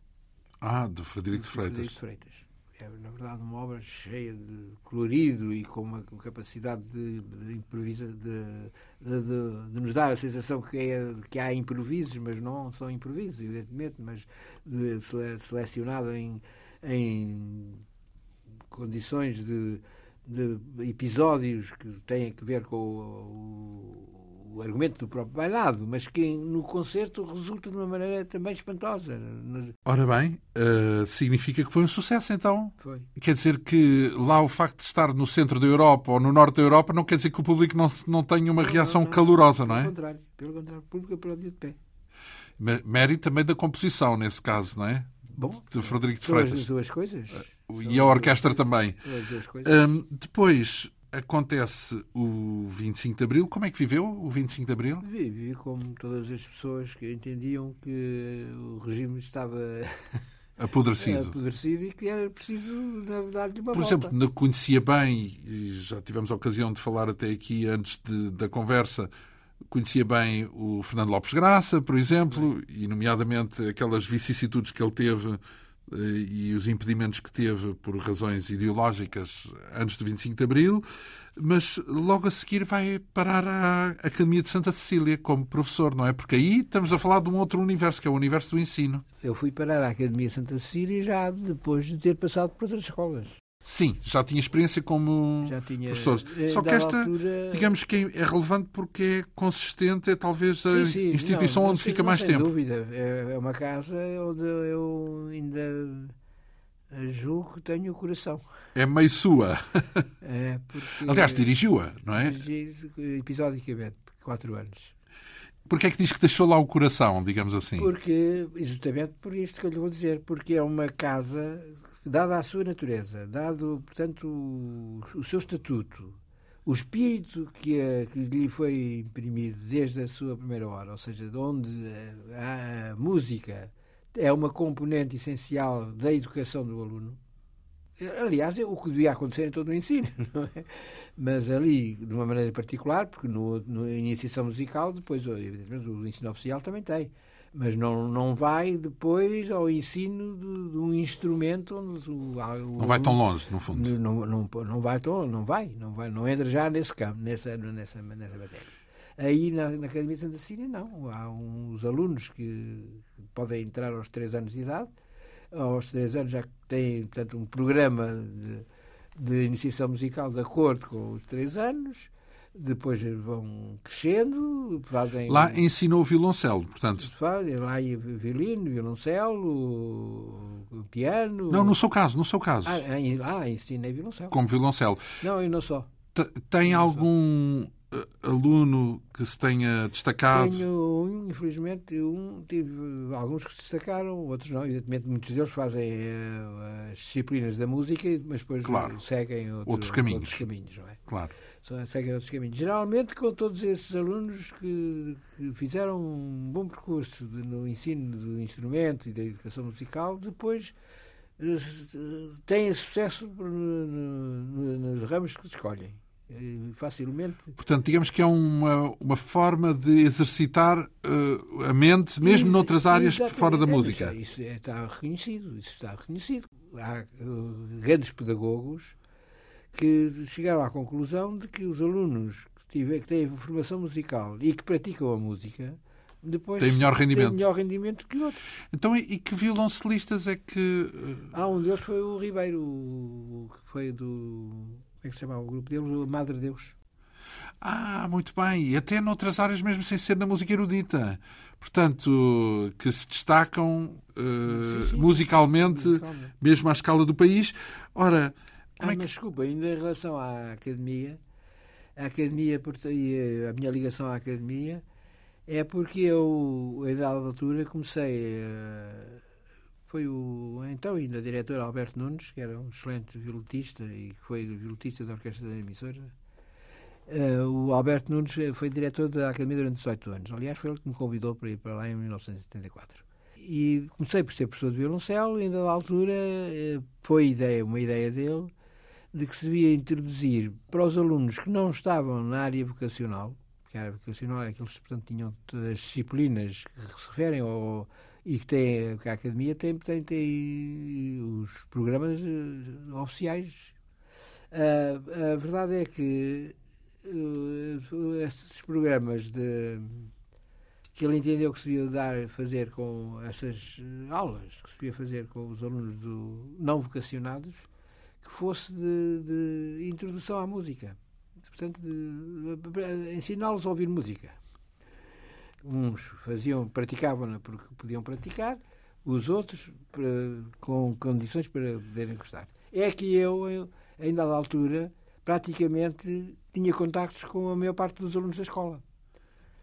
Ah, do Frederico de Freitas. Frederico Freitas. É, na verdade, uma obra cheia de colorido e com uma capacidade de, de improviso, de, de, de, nos dar a sensação que, é, que há improvisos, mas não são improvisos, evidentemente, mas selecionado em, em condições de, de episódios que têm a ver com o, o argumento do próprio bailado, mas que no concerto resulta de uma maneira também espantosa. Ora bem, uh, significa que foi um sucesso então? Foi. Quer dizer que lá o facto de estar no centro da Europa ou no norte da Europa não quer dizer que o público não, não tenha uma não, reação não, não, calorosa, não é? Pelo contrário, pelo contrário, o público aplaudiu de pé. Mérito também da composição, nesse caso, não é? Bom, de Frederico de Freitas. As duas coisas. E a orquestra também. Um, depois, acontece o 25 de Abril. Como é que viveu o 25 de Abril? Vivi como todas as pessoas que entendiam que o regime estava [laughs] apodrecido. [laughs] apodrecido e que era preciso, na verdade, uma Por volta. exemplo, não conhecia bem, e já tivemos a ocasião de falar até aqui antes de, da conversa, conhecia bem o Fernando Lopes Graça, por exemplo, e nomeadamente aquelas vicissitudes que ele teve eh, e os impedimentos que teve por razões ideológicas antes do 25 de Abril, mas logo a seguir vai parar à Academia de Santa Cecília como professor, não é? Porque aí estamos a falar de um outro universo, que é o universo do ensino. Eu fui parar à Academia de Santa Cecília já depois de ter passado por outras escolas. Sim, já tinha experiência como tinha, professor. Eh, Só que esta, altura... digamos que é relevante porque é consistente, é talvez a sim, sim, instituição não, onde fica mais sem tempo. dúvida. É, é uma casa onde eu ainda julgo que tenho o coração. É meio sua. É, porque... Aliás, dirigiu-a, não é? Dirigi episodicamente, quatro anos. Porquê é que diz que deixou lá o coração, digamos assim? Porque, exatamente por isto que eu lhe vou dizer, porque é uma casa dada a sua natureza, dado, portanto, o, o seu estatuto, o espírito que, a, que, lhe foi imprimido desde a sua primeira hora, ou seja, de onde a, a música é uma componente essencial da educação do aluno. Aliás, é o que devia acontecer em todo o ensino, [laughs] não é? Mas ali, de uma maneira particular, porque no, no iniciação musical, depois, evidentemente, o ensino oficial também tem mas não, não vai depois ao ensino de, de um instrumento onde o, o, não vai tão longe no fundo. não, não, não vai tão não vai não vai não entra já nesse campo nessa nessa nessa matéria. Aí na, na Academia de Santa Cecília não. Há uns alunos que podem entrar aos três anos de idade. Aos três anos já têm portanto um programa de, de iniciação musical de acordo com os três anos depois vão crescendo, fazem... Lá ensinou violoncelo, portanto... Fazem lá violino, violoncelo, piano... Não, no seu caso, no seu caso. Ah, ah ensinei violoncelo. Como violoncelo. Não, e não só. Tem algum uh, aluno que se tenha destacado? Tenho um, infelizmente, um, tive alguns que se destacaram, outros não. Evidentemente, muitos deles fazem uh, as disciplinas da música, mas depois claro. seguem outro, outros caminhos. Outros caminhos não é? Claro. Seguem outros caminhos. Geralmente, com todos esses alunos que, que fizeram um bom percurso de, no ensino do instrumento e da educação musical, depois têm sucesso nos ramos que escolhem. Facilmente. Portanto, digamos que é uma, uma forma de exercitar uh, a mente, mesmo Ex noutras áreas fora da é, música. Isso, isso, está reconhecido. Isso está reconhecido. Há uh, grandes pedagogos que chegaram à conclusão de que os alunos que, tiver, que têm formação musical e que praticam a música depois tem melhor rendimento. Tem melhor rendimento que outros. Então, e que violoncelistas é que. Ah, um deles foi o Ribeiro, que foi do. Como é que se chamava o grupo dele? O Madre Deus. Ah, muito bem. E até noutras áreas, mesmo sem ser na música erudita. Portanto, que se destacam uh, sim, sim, musicalmente, musicalmente, mesmo à escala do país. Ora. Ah, é que... mas desculpa, ainda em relação à academia, a academia e a minha ligação à academia é porque eu, em dada altura, comecei. Uh, foi o então ainda diretor Alberto Nunes, que era um excelente violotista e que foi violotista da orquestra da emissora. Uh, o Alberto Nunes foi diretor da Academia durante 18 anos. Aliás, foi ele que me convidou para ir para lá em 1974. E comecei por ser professor de violoncelo e, ainda da altura, foi ideia, uma ideia dele de que se devia introduzir para os alunos que não estavam na área vocacional que era vocacional, é que eles, portanto, tinham todas as disciplinas que se referem ao, e que, tem, que a Academia tem, tem, tem os programas uh, oficiais. Uh, a verdade é que uh, esses programas de, que ele entendeu que se devia dar, fazer com essas aulas, que se devia fazer com os alunos do, não vocacionados, que fosse de, de introdução à música portanto, ensiná-los a ouvir música. Uns faziam, praticavam-na porque podiam praticar, os outros para, com condições para poderem gostar. É que eu, ainda da altura, praticamente tinha contactos com a maior parte dos alunos da escola.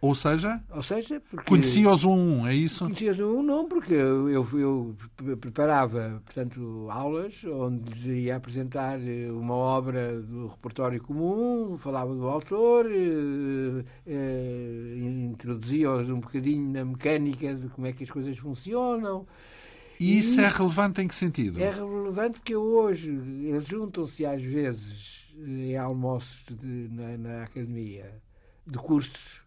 Ou seja, Ou seja conhecia-os um, é isso? Conhecia-os um, não, porque eu, eu, eu, preparava, portanto, aulas onde ia apresentar eh, uma obra do repertório comum, falava do autor, eh, eh, introduzia-os um bocadinho na mecânica de como é que as coisas funcionam. E isso, é isso é relevante em que sentido? É relevante porque hoje eles juntam-se às vezes em almoços de, na, na academia de cursos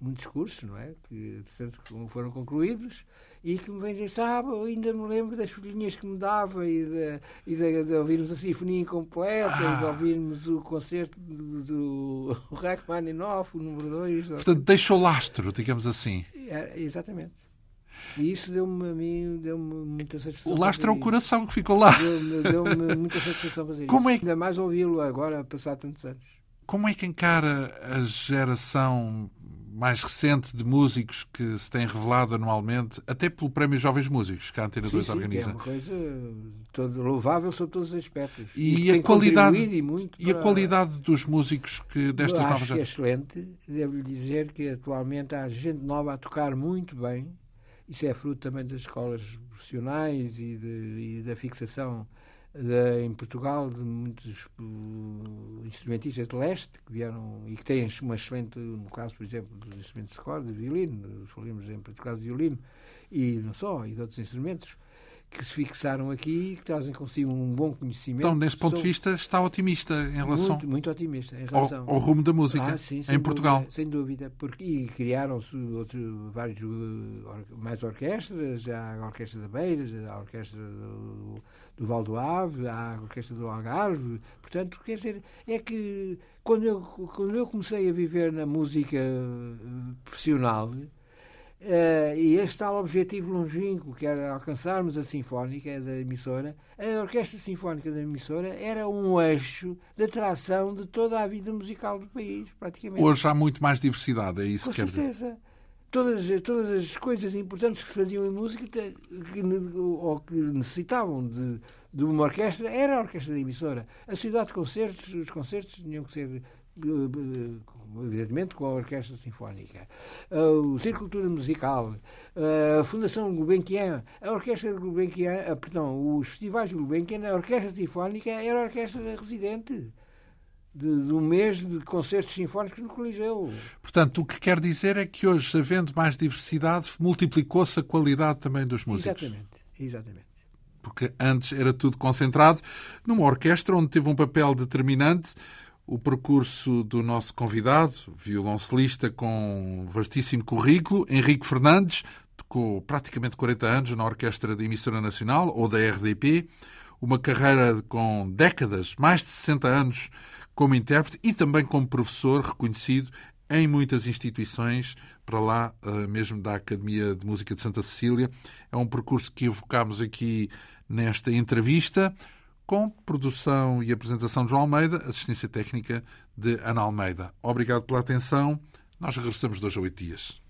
muitos cursos, não é? Que portanto, foram concluídos e que me vêm dizer, sabe, eu ainda me lembro das folhinhas que me dava e de, e de, de ouvirmos a sinfonia incompleta ah. e de ah. ouvirmos o concerto do, do [laughs] Rachmaninoff, o número 2. Portanto, deixou lastro, digamos assim. É, exatamente. E isso deu-me a mim deu-me muita satisfação. O lastro é o coração que ficou lá. Deu-me deu [laughs] muita satisfação fazer Como isso. É. Ainda mais ouvi-lo agora, passar tantos anos. Como é que encara a geração mais recente de músicos que se tem revelado anualmente, até pelo Prémio Jovens Músicos, que a Antena 2 sim, organiza. é uma coisa todo louvável sobre todos os aspectos. E, e a qualidade e, e a qualidade dos músicos que destas Eu novas acho que é excelente. Devo-lhe dizer que atualmente há gente nova a tocar muito bem. Isso é fruto também das escolas profissionais e, de, e da fixação de, em Portugal de muitos uh, instrumentistas de leste que vieram e que têm uma excelente, no caso, por exemplo, dos instrumentos de corda, de violino, falamos em particular de violino, e não só, e de outros instrumentos, que se fixaram aqui e que trazem consigo um bom conhecimento. Então, nesse ponto de vista, está otimista em relação. Muito, muito otimista em relação ao, ao rumo da música ah, sim, em Portugal. Dúvida, sem dúvida. Porque, e criaram-se vários uh, mais orquestras, há a Orquestra da Beiras, a Orquestra do, do Val do Ave, há a Orquestra do Algarve. Portanto, quer dizer, é que quando eu, quando eu comecei a viver na música uh, profissional Uh, e esse tal objetivo longínquo, que era alcançarmos a Sinfónica da emissora, a Orquestra Sinfónica da emissora era um eixo de atração de toda a vida musical do país, praticamente. Hoje há muito mais diversidade, é isso Com que certeza. Todas, todas as coisas importantes que faziam em música que, ou que necessitavam de, de uma orquestra era a orquestra da emissora. A cidade de concertos, os concertos tinham que ser evidentemente com a Orquestra Sinfónica, o Círculo Cultura Musical, a Fundação Gulbenkian, a Orquestra Gulbenkian, perdão, os festivais Gulbenkian, a Orquestra Sinfónica era a orquestra residente de, de, um mês de concertos sinfónicos no Coliseu. Portanto, o que quer dizer é que hoje, havendo mais diversidade, multiplicou-se a qualidade também dos músicos. Exatamente, exatamente. Porque antes era tudo concentrado numa orquestra onde teve um papel determinante o percurso do nosso convidado, violoncelista com vastíssimo currículo, Henrique Fernandes, tocou praticamente 40 anos na Orquestra da Emissora Nacional ou da RDP, uma carreira com décadas, mais de 60 anos como intérprete e também como professor reconhecido em muitas instituições, para lá eh, mesmo da Academia de Música de Santa Cecília. É um percurso que evocamos aqui nesta entrevista, com produção e apresentação de João Almeida, assistência técnica de Ana Almeida. Obrigado pela atenção. Nós regressamos dois a oito dias.